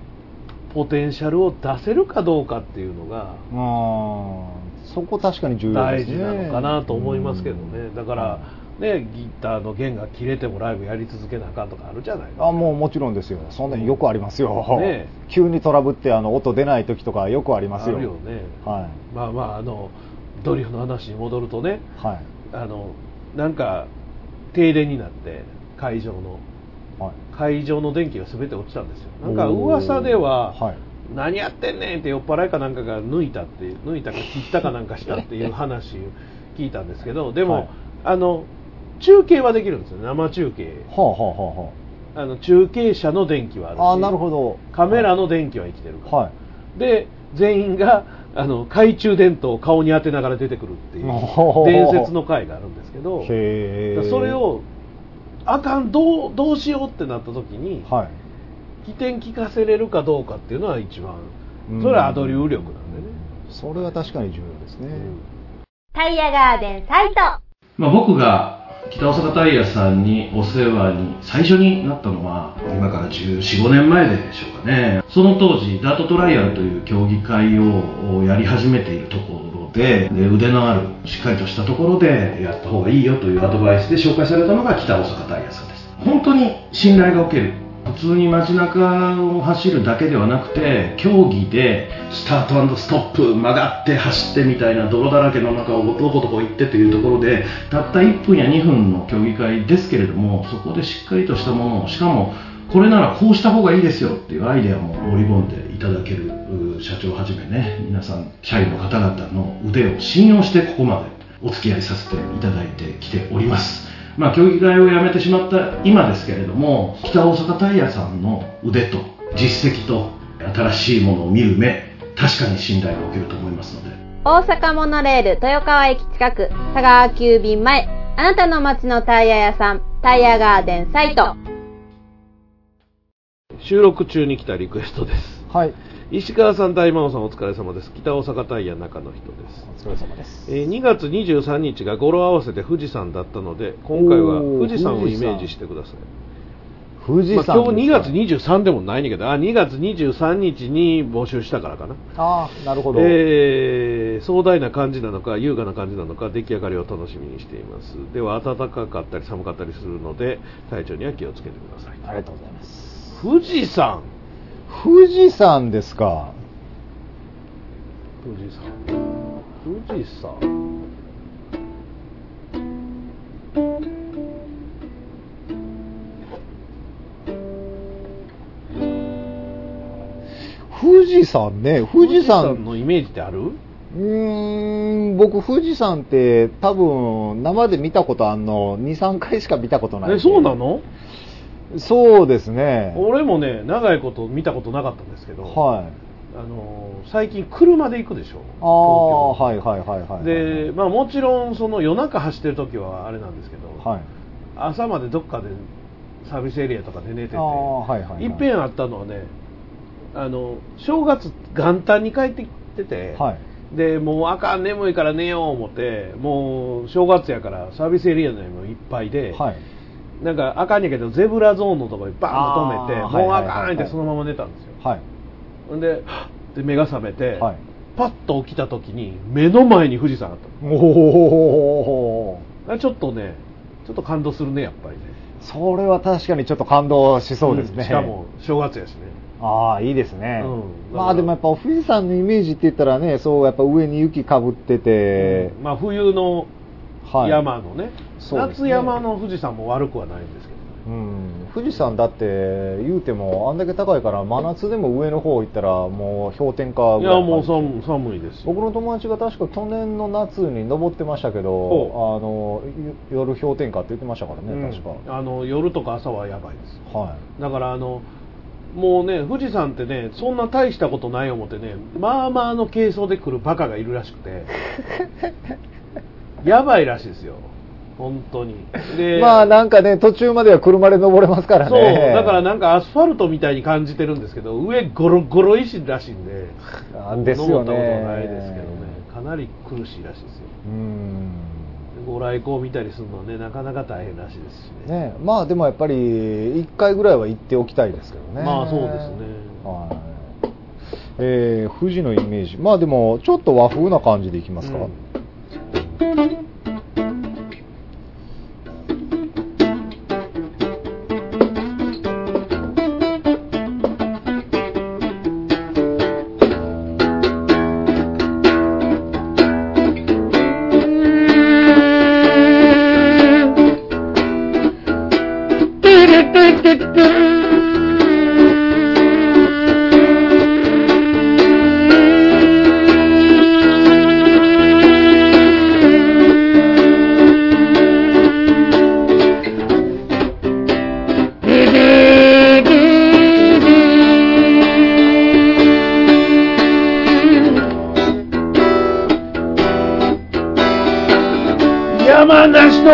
ポテンシャルを出せるかどうかっていうのがうんそこ確かに重要ですね。大事なのかなと思いますけどね。だからはねギターの弦が切れてもライブやり続けなあかんとかあるじゃないですか。あもうもちろんですよ。そんなによくありますよ、ね。急にトラブってあの音出ない時とかよくありますよ。あるよね。はまあまああのドリフの話に戻るとね。いはい。あのなんか停電になって会場の。はい。会場の電気が全て落ちたんですよ。なんか噂では、はい何やってんねんって酔っ払いかなんかが抜いたって抜いたか切ったかなんかしたっていう話を聞いたんですけどでも、はいあの中継はできるんですよ。生中継。はあはあはあの中継車の電気はあるしあなるほど。カメラの電気は生きてるから、はい。で全員があの懐中電灯を顔に当てながら出てくるっていう伝説の回があるんですけどそれをあかんどうどうしようってなった時にはい起点聞かせれるかどうかっていうのは一番うん。それはアドリブ力なんでね、それは確かに重要ですね、タイヤガーデンサイト。まあ、僕が北大阪タイヤさんにお世話に最初になったのは今から1415年前でしょうかね。その当時ダートトライアルという競技会をやり始めているところでで腕のあるしっかりとしたところでやった方がいいよというアドバイスで紹介されたのが北大阪タイヤさんです。本当に信頼がおける普通に街中を走るだけではなくて競技でスタートストップ曲がって走ってみたいな泥だらけの中をどこどこ行ってというところでたった1分や2分の競技会ですけれどもそこでしっかりとしたものをしかもこれならこうした方がいいですよっていうアイデアも盛り込んでいただける社長はじめね皆さん社員の方々の腕を信用してここまでお付き合いさせていただいてきております。まあ、競技会をやめてしまった今ですけれども北大阪タイヤさんの腕と実績と新しいものを見る目確かに信頼がおけると思いますので。大阪モノレール豊川駅近く佐川急便前あなたの街のタイヤ屋さんタイヤガーデンサイト。収録中に来たリクエストです。はい石川さん大魔王さんお疲れ様です。北大阪タイヤ中の人です。お疲れ様です、えー2月23日が語呂合わせて富士山だったので今回は富士山をイメージしてください。富士山まあ、今日2月23でもないんだけどあ2月23日に募集したからかな。ああなるほど、えー壮大な感じなのか優雅な感じなのか出来上がりを楽しみにしています。では暖かかったり寒かったりするので体調には気をつけてください。ありがとうございます。富士山富士山ですか？富士山富士山富士山ね。富士山のイメージってある？うーん僕富士山って多分生で見たことあんの23回しか見たことないえそうなの？そうですね。俺もね長いこと見たことなかったんですけど、はい。あの最近車で行くでしょああはいはいはいはいで、まあ、もちろんその夜中走ってる時はあれなんですけど、はい。朝までどっかでサービスエリアとかで寝てて、はいはいはい。いっぺんあったのはねあの正月元旦に帰ってきてて、はい。でもうあかん眠いから寝よう思ってもう正月やからサービスエリア内もいっぱいで、はいなんかあかんねんけどゼブラゾーンのところにバーンと止めてもうあはいはいはいはい。かんってそのまま寝たんですよ。はい。ほんでで目が覚めて、はい。パッと起きた時に目の前に富士山あったの。おおちょっとねちょっと感動するねやっぱりね。それは確かにちょっと感動しそうですね、ん。しかも正月やしね。ああいいですね、うん。まあでもやっぱ富士山のイメージって言ったらねそうやっぱ上に雪かぶってて、まあ冬のはい。山のね,、そうですね。夏山の富士山も悪くはないんですけど。うん、富士山だって言うてもあんだけ高いから真夏でも上の方行ったらもう氷点下いぐらいやもう寒寒寒いです僕の友達が確か去年の夏に登ってましたけどほあのゆ夜氷点下って言ってましたからね、うん。確か。あの夜とか朝はやばいです。はだからあのもうね富士山ってねそんな大したことない思ってねまあまあの軽装で来るバカがいるらしくて。やばいらしいですよ本当に。い でまあなんかね途中までは車で登れますからそうねだからなんかアスファルトみたいに感じてるんですけど上ゴロゴロ石らしいんで。あですよね。登ったことはないですけどね。かなり苦しいらしいですよ。うん。ご来光見たりするのはねなかなか大変らしいですしね。ね。まあでもやっぱり1回ぐらいは行っておきたいですけどね。まあそうですね。はい。えー富士のイメージ。まあでもちょっと和風な感じでいきますか、うん山梨と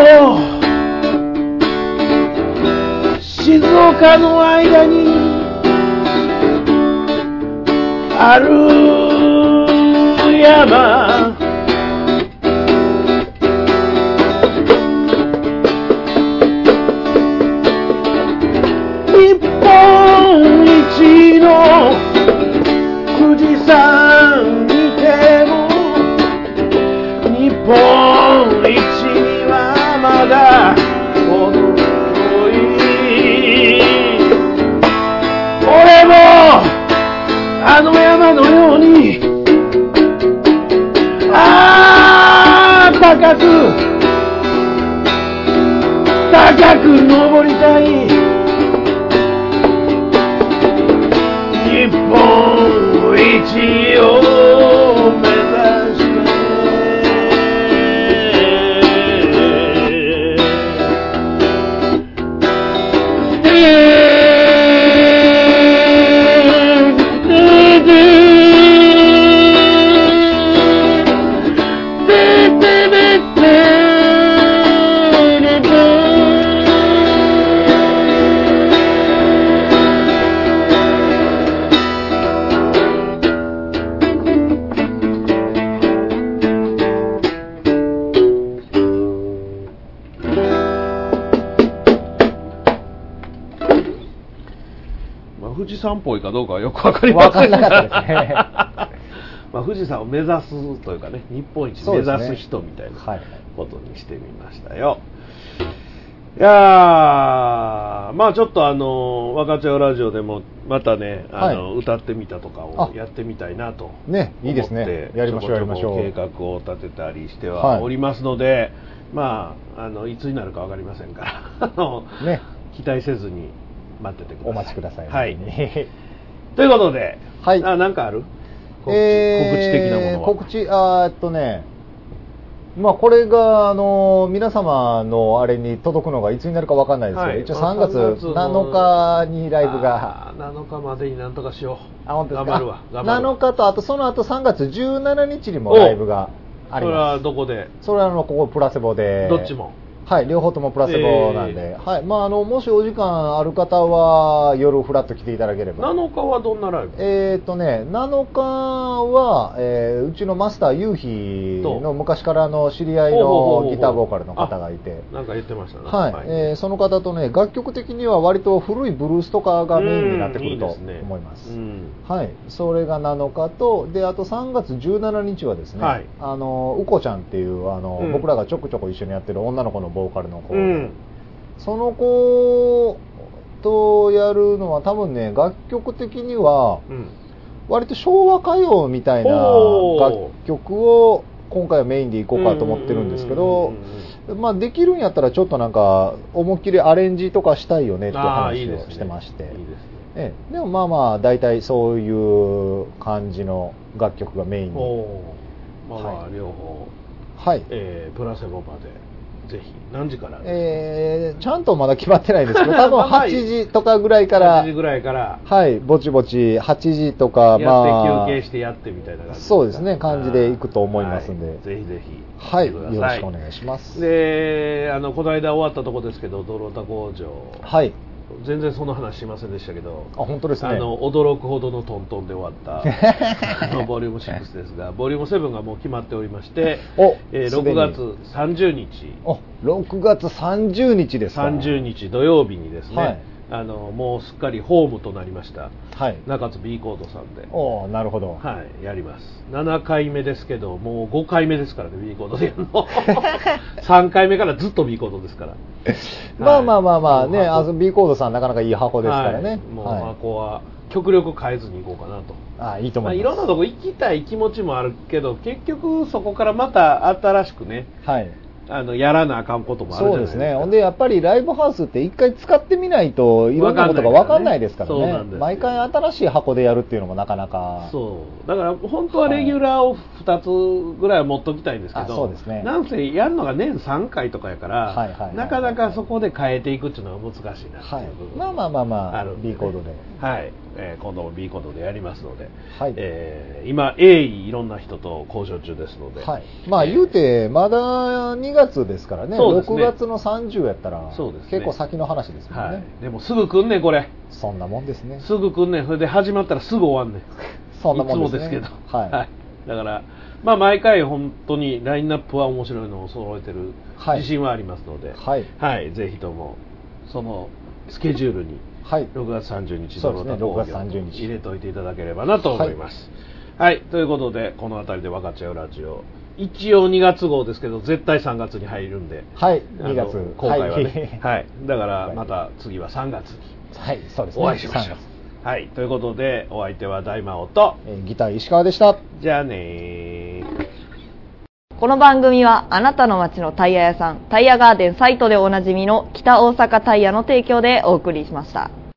静岡の間にある山。高く登山っぽいかどうかはよくわかりませんなかったですねまあ富士山を目指すというかね日本一目指す人みたいなことにしてみましたよ、い。やーまあちょっとあの若ちゃんラジオでもまたねあの、はい。歌ってみたとかをやってみたいなとねいいですね。やりましょうやりましょう。計画を立てたりしてはおりますので、まああのいつになるかわかりませんからあの、ね、期待せずに待っててください。お待ちください、はい。ということで、はい、あなんかある？告知,、えー告知的なものは。告知あーっとねまあこれがあの皆様のあれに届くのがいつになるかわかんないですけど、はい。一応3月まあ3月の7日にライブが。あー7日までになんとかしよう。あ本当ですか？頑張るわ。頑張るわ。7日とあとその後3月17日にもライブがありそれはますどこで？それはあのここプラセボで。どっちもはい両方ともプラセボなんで、はいまああのもしお時間ある方は夜フラッと来ていただければ。7日はどんなライブ？えーとね、7日は、えーうちのマスター夕日の昔からの知り合いのギターボーカルの方がいて、なんか言ってましたねはいえーその方とね楽曲的には割と古いブルースとかがメインになってくると思います。うん。はい、それが7日とであと3月17日はですね、はい。あのうこちゃんっていうあの、うん。僕らがちょくちょく一緒にやってる女の子のボーカルの子、うん。その子とやるのは多分ね楽曲的にはうん。割と昭和歌謡みたいな楽曲を今回はメインでいこうかと思ってるんですけど、まあ、できるんやったらちょっとなんか思いっきりアレンジとかしたいよねって話をしてまして。ですね。ええ。でもまあまあ大体そういう感じの楽曲がメインに。まあまあ、は両方、はい。えープラセボまでぜひ。何時から？えーちゃんとまだ決まってないですけど 多分まあまあ8時とかぐらいから8時ぐらいから。はいぼちぼち8時とかまあ休憩してやってみたいな感じそうですね感じでい。くと思いますんで、はい。ぜひぜひ。はいよろしくお願いします。であのこの間終わったとこですけどドロタ工場。はい全然その話しませんでしたけどあ本当ですね。あの驚くほどのトントンで終わった。あのボリューム6ですがボリューム7がもう決まっておりまして、おえーすでに6月30日お6月30日ですか。30日土曜日にですね、はいあのもうすっかりホームとなりました。はい。中津 B コードさんで。おーなるほど。はい、やります。7回目ですけどもう5回目ですからね B コード。でやるの3回目からずっと B コードですから。まあまあまあまあね、はいあの B コードさんなかなかいい箱ですからね。はい。もうはい箱は極力変えずに行こうかなと。あいいと思まあ、います。いろんなとこ行きたい気持ちもあるけど結局そこからまた新しくねはい。あのやらなあかんこともあるそうですね。ほんで、やっぱりライブハウスって一回使ってみないといろんなことが分かんないですからね。ね毎回新しい箱でやるっていうのもなかなか。そうだから本当はレギュラーを2つぐらいは持っときたいんですけど、あそうですねなんせやるのが年3回とかやから、はいはいはいはいなかなかそこで変えていくっていうのは難しいなっていうはい。まあまあまあまあ、あ B コードで。はい、えー今度も B コードでやりますので、はい。えー今鋭意いろんな人と交渉中ですので、はい。まあ言うて、まだ2月ですからね。そうですね。6月の30やったら、そうですね。結構先の話ですもんね。はい、でもすぐ来んねんこれ。そんなもんですね。すぐ来んねん。それで始まったらすぐ終わんねん。そんなもんですね。いつもですけど、はい。だからまあ毎回本当にラインナップは面白いのを揃えてるはい。自信はありますので、はい。はい、ぜひともそのスケジュールにはい。6月30日そうですねドロタ工業6月30日入れといていただければなと思います。はい、ということでこの辺りで分かっちゃうラジオ一応2月号ですけど絶対3月に入るんで、はい、あの2月。公開はね、ははいい、だからまた次は3月にはい、そうですね。お会いしましょう3月。はい、ということでお相手は大魔王とえーギター石川でした。じゃあねー。この番組はあなたの街のタイヤ屋さん、タイヤガーデンサイトでおなじみの北大阪タイヤの提供でお送りしました。